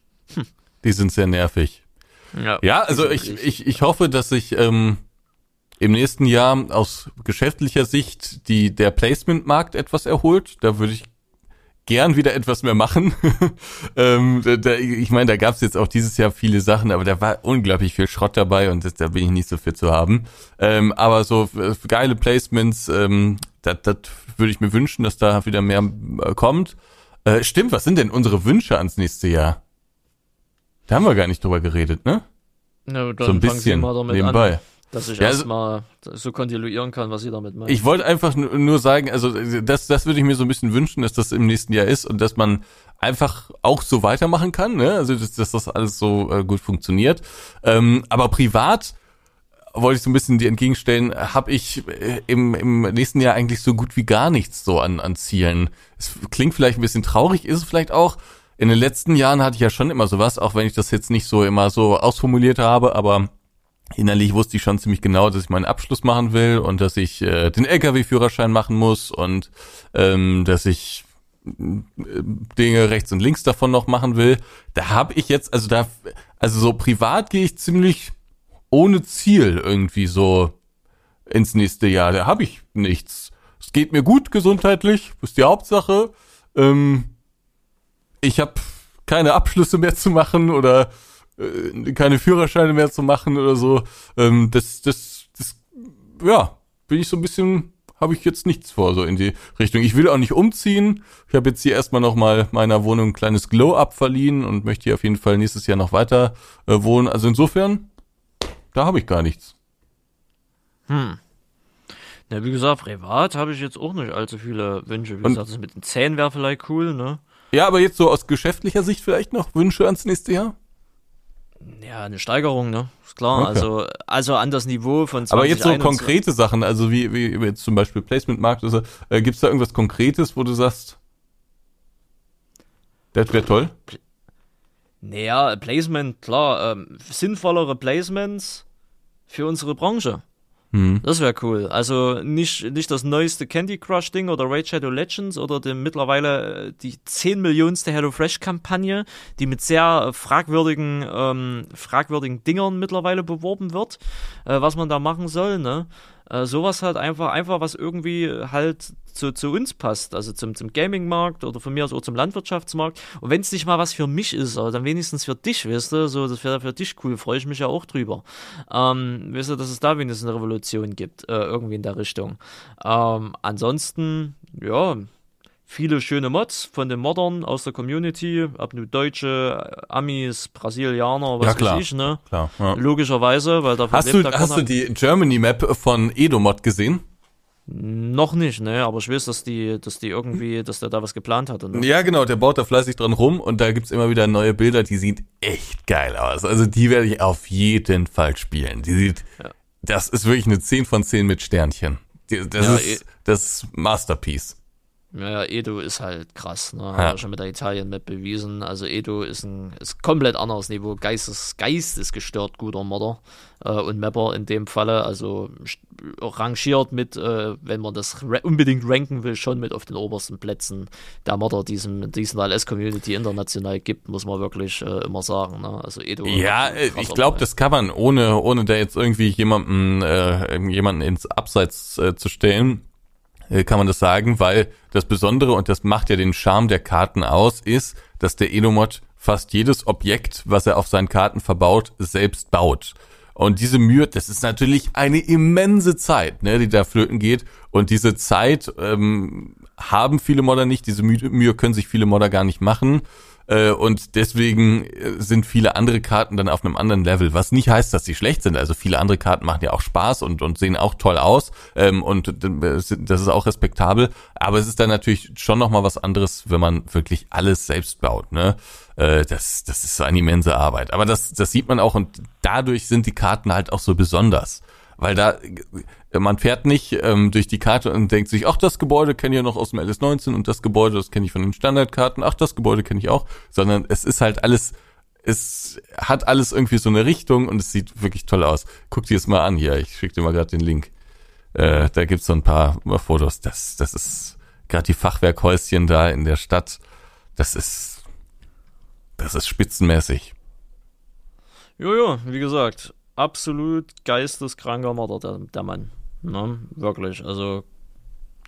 Die sind sehr nervig. Ja, also
die
ich, ich, ich hoffe, dass sich ähm, im nächsten Jahr aus geschäftlicher Sicht die, der Placement-Markt etwas erholt. Da würde ich gern wieder etwas mehr machen. ähm, da, ich meine, da gab es jetzt auch dieses Jahr viele Sachen, aber da war unglaublich viel Schrott dabei und das, da bin ich nicht so für zu haben. Ähm, aber so äh, geile Placements, ähm, das, würde ich mir wünschen, dass da wieder mehr äh, kommt. Äh, stimmt, was sind denn unsere Wünsche ans nächste Jahr? Da haben wir gar nicht drüber geredet, ne?
Ja,
so ein bisschen nebenbei.
An, dass ich
Ja, also-
erstmal so kontinuieren kann, was Sie damit meinen.
Ich wollte einfach nur nur sagen, also das, das würde ich mir so ein bisschen wünschen, dass das im nächsten Jahr ist und dass man einfach auch so weitermachen kann, ne? Also dass, dass das alles so äh, gut funktioniert. Ähm, aber privat wollte ich so ein bisschen dir entgegenstellen, habe ich äh, im, im nächsten Jahr eigentlich so gut wie gar nichts so an, an Zielen. Es klingt vielleicht ein bisschen traurig, ist es vielleicht auch. In den letzten Jahren hatte ich ja schon immer sowas, auch wenn ich das jetzt nicht so immer so ausformuliert habe, aber innerlich wusste ich schon ziemlich genau, dass ich meinen Abschluss machen will und dass ich äh, den LKW-Führerschein machen muss und ähm, dass ich äh, Dinge rechts und links davon noch machen will. Da habe ich jetzt, also da, also so privat gehe ich ziemlich ohne Ziel irgendwie so ins nächste Jahr. Da habe ich nichts. Es geht mir gut gesundheitlich, ist die Hauptsache. Ähm, ich habe keine Abschlüsse mehr zu machen oder äh, keine Führerscheine mehr zu machen oder so. Ähm, das, das, das, ja, bin ich so ein bisschen, habe ich jetzt nichts vor, so in die Richtung. Ich will auch nicht umziehen. Ich habe jetzt hier erstmal noch mal meiner Wohnung ein kleines Glow-Up verliehen und möchte hier auf jeden Fall nächstes Jahr noch weiter äh, wohnen. Also insofern, da habe ich gar nichts.
Hm. Na, wie gesagt, privat habe ich jetzt auch nicht allzu viele Wünsche. Wie
Und-
gesagt, das mit den Zähnen wäre vielleicht cool, ne?
Ja, aber jetzt so aus geschäftlicher Sicht vielleicht noch Wünsche ans nächste Jahr?
Ja, eine Steigerung, ne? Ist klar.
Okay.
Also, also an das Niveau von 20
Aber jetzt so konkrete Sachen, also wie, wie, wie jetzt zum Beispiel Placement-Markt, also, äh, gibt es da irgendwas Konkretes, wo du sagst, das wäre toll?
Naja, Placement, klar. Ähm, sinnvollere Placements für unsere Branche.
Hm.
Das wäre cool. Also nicht, nicht das neueste Candy Crush Ding oder Raid Shadow Legends oder die mittlerweile äh, die 10 Millionste HelloFresh Kampagne, die mit sehr fragwürdigen, ähm, fragwürdigen Dingern mittlerweile beworben wird, äh, was man da machen soll, ne? Äh, sowas halt einfach, einfach was irgendwie halt zu, zu uns passt, also zum, zum Gaming-Markt oder von mir aus auch zum Landwirtschaftsmarkt. Und wenn es nicht mal was für mich ist, oder dann wenigstens für dich, weißt du, so, das wäre für dich cool, freue ich mich ja auch drüber. Ähm, weißt du, dass es da wenigstens eine Revolution gibt, äh, irgendwie in der Richtung. Ähm, ansonsten, ja, viele schöne Mods von den Moddern aus der Community, ob nur Deutsche, Amis, Brasilianer, was
Ja, klar.
weiß ich, ne?
Klar. Ja.
Logischerweise, weil davon
Hast du,
der
hast du die Germany-Map von Edomod gesehen?
Noch nicht, ne? Aber ich weiß, dass die, dass die irgendwie, dass der da was geplant hatte. Ne?
Ja, genau, der baut da fleißig dran rum und da gibt's immer wieder neue Bilder, die sieht echt geil aus. Also die werde ich auf jeden Fall spielen. Die sieht, das ist wirklich eine 10 von 10 mit Sternchen. Das,
Ja,
ist, das ist Masterpiece.
Ja, ja, Edo ist halt krass, ne?
Ja.
Hat er schon mit der Italien-Map bewiesen. Also Edo ist ein ist komplett anderes Niveau. Geistes, geistesgestört guter Modder äh, und Mapper in dem Falle. Also rangiert mit, äh, wenn man das unbedingt ranken will, schon mit auf den obersten Plätzen der Modder diesem, diesen LS-Community international gibt, muss man wirklich äh, immer sagen. Ne? Also Edo.
Ja, äh, ich glaube, das kann man, ohne, ohne da jetzt irgendwie jemanden, äh, jemanden ins Abseits äh, zu stellen, kann man das sagen, weil das Besondere, und das macht ja den Charme der Karten aus, ist, dass der Enomod fast jedes Objekt, was er auf seinen Karten verbaut, selbst baut. Und diese Mühe, das ist natürlich eine immense Zeit, ne, die da flöten geht. Und diese Zeit ähm, haben viele Modder nicht, diese Mühe, Mühe können sich viele Modder gar nicht machen. Äh, und deswegen äh, sind viele andere Karten dann auf einem anderen Level, was nicht heißt, dass sie schlecht sind. Also viele andere Karten machen ja auch Spaß und, und sehen auch toll aus ähm, und äh, das ist auch respektabel. Aber es ist dann natürlich schon nochmal was anderes, wenn man wirklich alles selbst baut. Ne? Äh, das, das ist eine immense Arbeit. Aber das, das sieht man auch und dadurch sind die Karten halt auch so besonders. Weil da, man fährt nicht ähm, durch die Karte und denkt sich, ach, das Gebäude kenne ich ja noch aus dem LS19 und das Gebäude, das kenne ich von den Standardkarten, ach, das Gebäude kenne ich auch, sondern es ist halt alles, es hat alles irgendwie so eine Richtung und es sieht wirklich toll aus. Guck dir es mal an hier, ich schicke dir mal gerade den Link. Äh, da gibt's so ein paar Fotos, das, das ist gerade die Fachwerkhäuschen da in der Stadt, das ist, das ist spitzenmäßig.
Jojo, wie gesagt, absolut geisteskranker Mörder, der, der Mann. Ne? Wirklich, also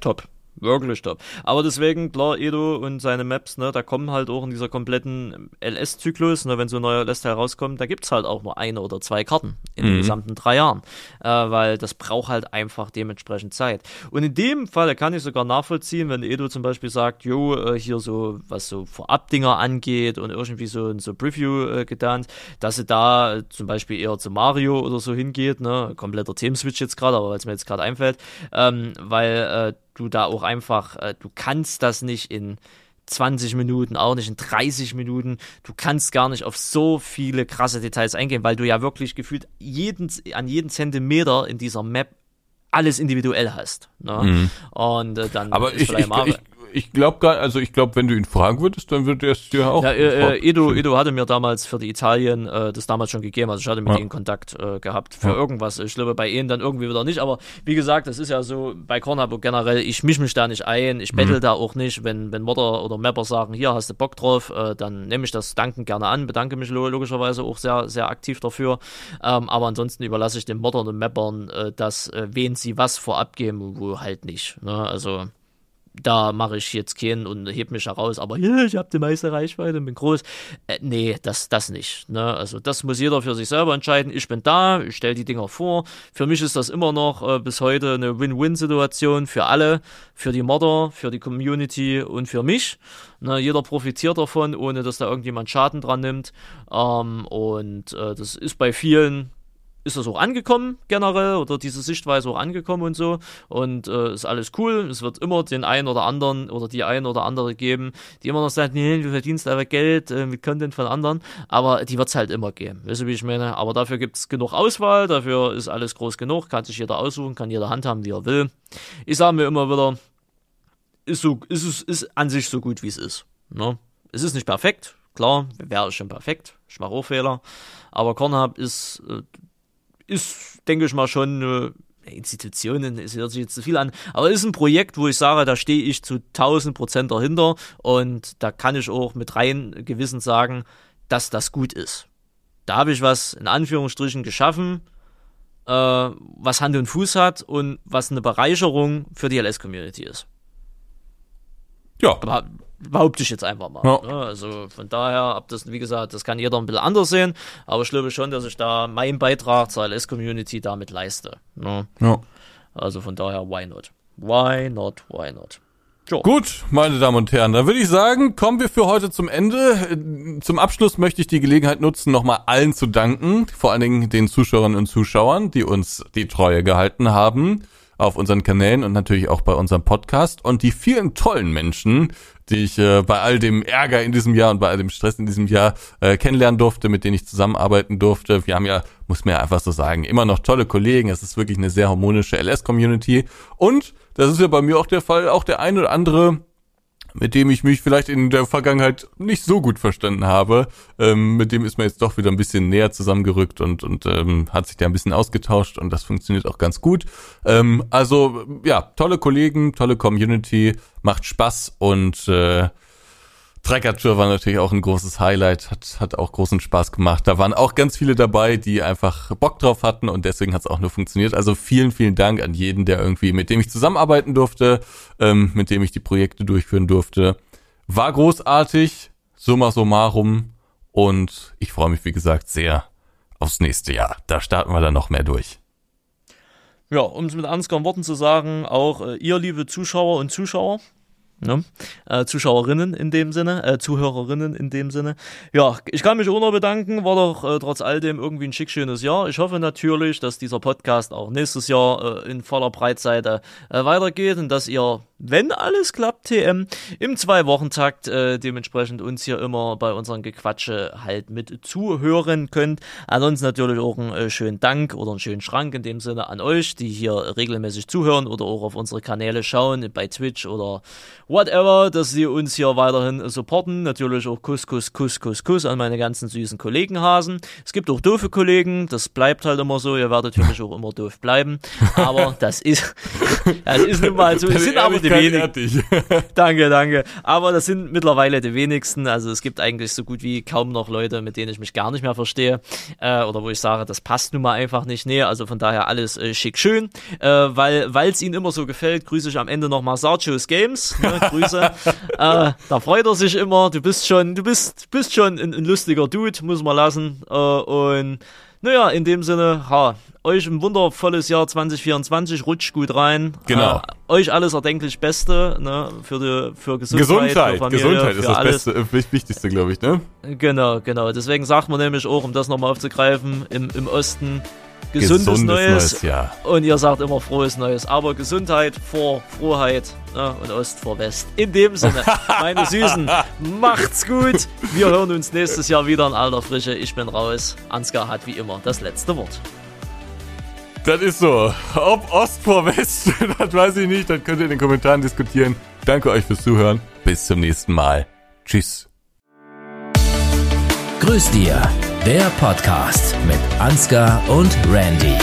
top. Wirklich top. Aber deswegen, klar, Edo und seine Maps, ne, da kommen halt auch in dieser kompletten LS-Zyklus, ne, wenn so ein neuer LS-Teil rauskommt, da gibt's halt auch nur eine oder zwei Karten in den
Mhm.
gesamten drei Jahren. Äh, weil das braucht halt einfach dementsprechend Zeit. Und in dem Fall kann ich sogar nachvollziehen, wenn Edo zum Beispiel sagt, jo, äh, hier so, was so Vorabdinger angeht und irgendwie so ein so Preview äh, getan, dass sie da zum Beispiel eher zu Mario oder so hingeht, ne, kompletter Themenswitch jetzt gerade, aber weil es mir jetzt gerade einfällt, ähm, weil äh, du da auch einfach, äh, du kannst das nicht in 20 Minuten, auch nicht in 30 Minuten. Du kannst gar nicht auf so viele krasse Details eingehen, weil du ja wirklich gefühlt jeden, an jeden Zentimeter in dieser Map alles individuell hast. Ne? Und äh, dann
Mhm. Aber
ist
ich, ich, ich, ich glaube gar, also ich glaube, wenn du ihn fragen würdest, dann würde er es dir auch.
Ja, äh, äh, Edo, Edo hatte mir damals für die Italien äh, das damals schon gegeben, also ich hatte mit
Ja.
ihnen Kontakt äh, gehabt für
Ja.
irgendwas. Ich glaube bei ihnen dann irgendwie wieder nicht, aber wie gesagt, das ist ja so bei Cornabo generell, ich misch mich da nicht ein, ich
Mhm.
bettel da auch nicht, wenn, wenn Modder oder Mapper sagen, hier hast du Bock drauf, äh, dann nehme ich das dankend gerne an, bedanke mich lo- logischerweise auch sehr, sehr aktiv dafür, ähm, aber ansonsten überlasse ich den Moddern und Mappern äh, das, äh, wen sie was vorab geben wo halt nicht. Ne? Also da mache ich jetzt keinen und heb mich heraus, aber ja, ich habe die meiste Reichweite und bin groß. Äh, nee, das, das nicht. Ne? Also das muss jeder für sich selber entscheiden. Ich bin da, ich stelle die Dinger vor. Für mich ist das immer noch äh, bis heute eine Win-Win-Situation für alle, für die Modder, für die Community und für mich. Ne? Jeder profitiert davon, ohne dass da irgendjemand Schaden dran nimmt. Ähm, und äh, das ist bei vielen ist das auch angekommen generell oder diese Sichtweise auch angekommen und so und äh, ist alles cool. Es wird immer den einen oder anderen oder die ein oder andere geben, die immer noch sagt, nee, du verdienst aber Geld äh, mit Content von anderen, aber die wird es halt immer geben. Weißt du, wie ich meine? Aber dafür gibt es genug Auswahl, dafür ist alles groß genug, kann sich jeder aussuchen, kann jeder handhaben, wie er will. Ich sage mir immer wieder, ist, so, ist, ist, ist an sich so gut, wie es ist. Ne? Es ist nicht perfekt, klar, wäre schon perfekt, ich mache auch Fehler, aber Cornhub ist äh, ist, denke ich mal, schon eine Institutionen, es hört sich jetzt zu viel an, aber ist ein Projekt, wo ich sage, da stehe ich zu 1000 Prozent dahinter und da kann ich auch mit rein Gewissen sagen, dass das gut ist. Da habe ich was in Anführungsstrichen geschaffen, äh, was Hand und Fuß hat und was eine Bereicherung für die LS-Community ist. Ja. Aber behaupte ich jetzt einfach mal. Ja. Ne? Also von daher, ob das, wie gesagt, das kann jeder ein bisschen anders sehen, aber ich glaube schon, dass ich da meinen Beitrag zur LS-Community damit leiste. Ne? Ja. Also von daher, why not? Why not? Why not?
Jo. Gut, meine Damen und Herren, dann würde ich sagen, kommen wir für heute zum Ende. Zum Abschluss möchte ich die Gelegenheit nutzen, nochmal allen zu danken, vor allen Dingen den Zuschauerinnen und Zuschauern, die uns die Treue gehalten haben auf unseren Kanälen und natürlich auch bei unserem Podcast und die vielen tollen Menschen, die ich äh, bei all dem Ärger in diesem Jahr und bei all dem Stress in diesem Jahr äh, kennenlernen durfte, mit denen ich zusammenarbeiten durfte. Wir haben ja, muss man ja einfach so sagen, immer noch tolle Kollegen. Es ist wirklich eine sehr harmonische LS-Community. Und das ist ja bei mir auch der Fall, auch der ein oder andere mit dem ich mich vielleicht in der Vergangenheit nicht so gut verstanden habe. Ähm, mit dem ist man jetzt doch wieder ein bisschen näher zusammengerückt und, und ähm, hat sich da ein bisschen ausgetauscht und das funktioniert auch ganz gut. Ähm, also ja, tolle Kollegen, tolle Community, macht Spaß und äh, Trekker Tour war natürlich auch ein großes Highlight, hat, hat auch großen Spaß gemacht. Da waren auch ganz viele dabei, die einfach Bock drauf hatten und deswegen hat es auch nur funktioniert. Also vielen, vielen Dank an jeden, der irgendwie, mit dem ich zusammenarbeiten durfte, ähm, mit dem ich die Projekte durchführen durfte. War großartig, summa summarum und ich freue mich, wie gesagt, sehr aufs nächste Jahr. Da starten wir dann noch mehr durch.
Ja, um es mit Ansgar Worten zu sagen, auch äh, ihr, liebe Zuschauer und Zuschauer, Ne? Äh, Zuschauerinnen in dem Sinne, äh, Zuhörerinnen in dem Sinne. Ja, ich kann mich auch noch bedanken, war doch äh, trotz all dem irgendwie ein schick schönes Jahr. Ich hoffe natürlich, dass dieser Podcast auch nächstes Jahr äh, in voller Breitseite äh, weitergeht und dass ihr wenn alles klappt, TM, im Zwei-Wochen-Takt äh, dementsprechend uns hier immer bei unseren Gequatsche halt mit zuhören könnt. Ansonsten natürlich auch einen schönen Dank oder einen schönen Schrank in dem Sinne an euch, die hier regelmäßig zuhören oder auch auf unsere Kanäle schauen, bei Twitch oder whatever, dass sie uns hier weiterhin supporten. Natürlich auch Kuss, Kuss, Kuss, Kuss, Kuss an meine ganzen süßen Kollegenhasen. Es gibt auch doofe Kollegen, das bleibt halt immer so, ihr werdet natürlich auch immer doof bleiben, aber das ist, das ist nun mal so, es sind aber die wenigsten. danke, danke. Aber das sind mittlerweile die wenigsten. Also es gibt eigentlich so gut wie kaum noch Leute, mit denen ich mich gar nicht mehr verstehe. Äh, oder wo ich sage, das passt nun mal einfach nicht. Nee, also von daher alles äh, schick schön. Äh, weil es ihnen immer so gefällt, grüße ich am Ende nochmal Sarchos Games. Ne, Grüße. äh, da freut er sich immer. Du bist schon, du bist, bist schon ein, ein lustiger Dude, muss man lassen. Äh, und naja, in dem Sinne, ha, euch ein wundervolles Jahr 2024, rutscht gut rein.
Genau. Äh,
euch alles erdenklich Beste, ne, für die, für Gesundheit.
Gesundheit, für Familie, Gesundheit ist das alles. Beste, äh, Wichtigste, glaube ich, ne?
Genau, genau. Deswegen sagt man nämlich auch, um das nochmal aufzugreifen, im, im Osten, gesundes, gesundes Neues. Neues ja. Und ihr sagt immer frohes Neues. Aber Gesundheit vor Frohheit ne? und Ost vor West. In dem Sinne, meine Süßen, macht's gut. Wir hören uns nächstes Jahr wieder in alter Frische. Ich bin raus. Ansgar hat wie immer das letzte Wort.
Das ist so. Ob Ost vor West, das weiß ich nicht. Das könnt ihr in den Kommentaren diskutieren. Danke euch fürs Zuhören. Bis zum nächsten Mal. Tschüss.
Grüß dir, der Podcast mit Ansgar und Randy.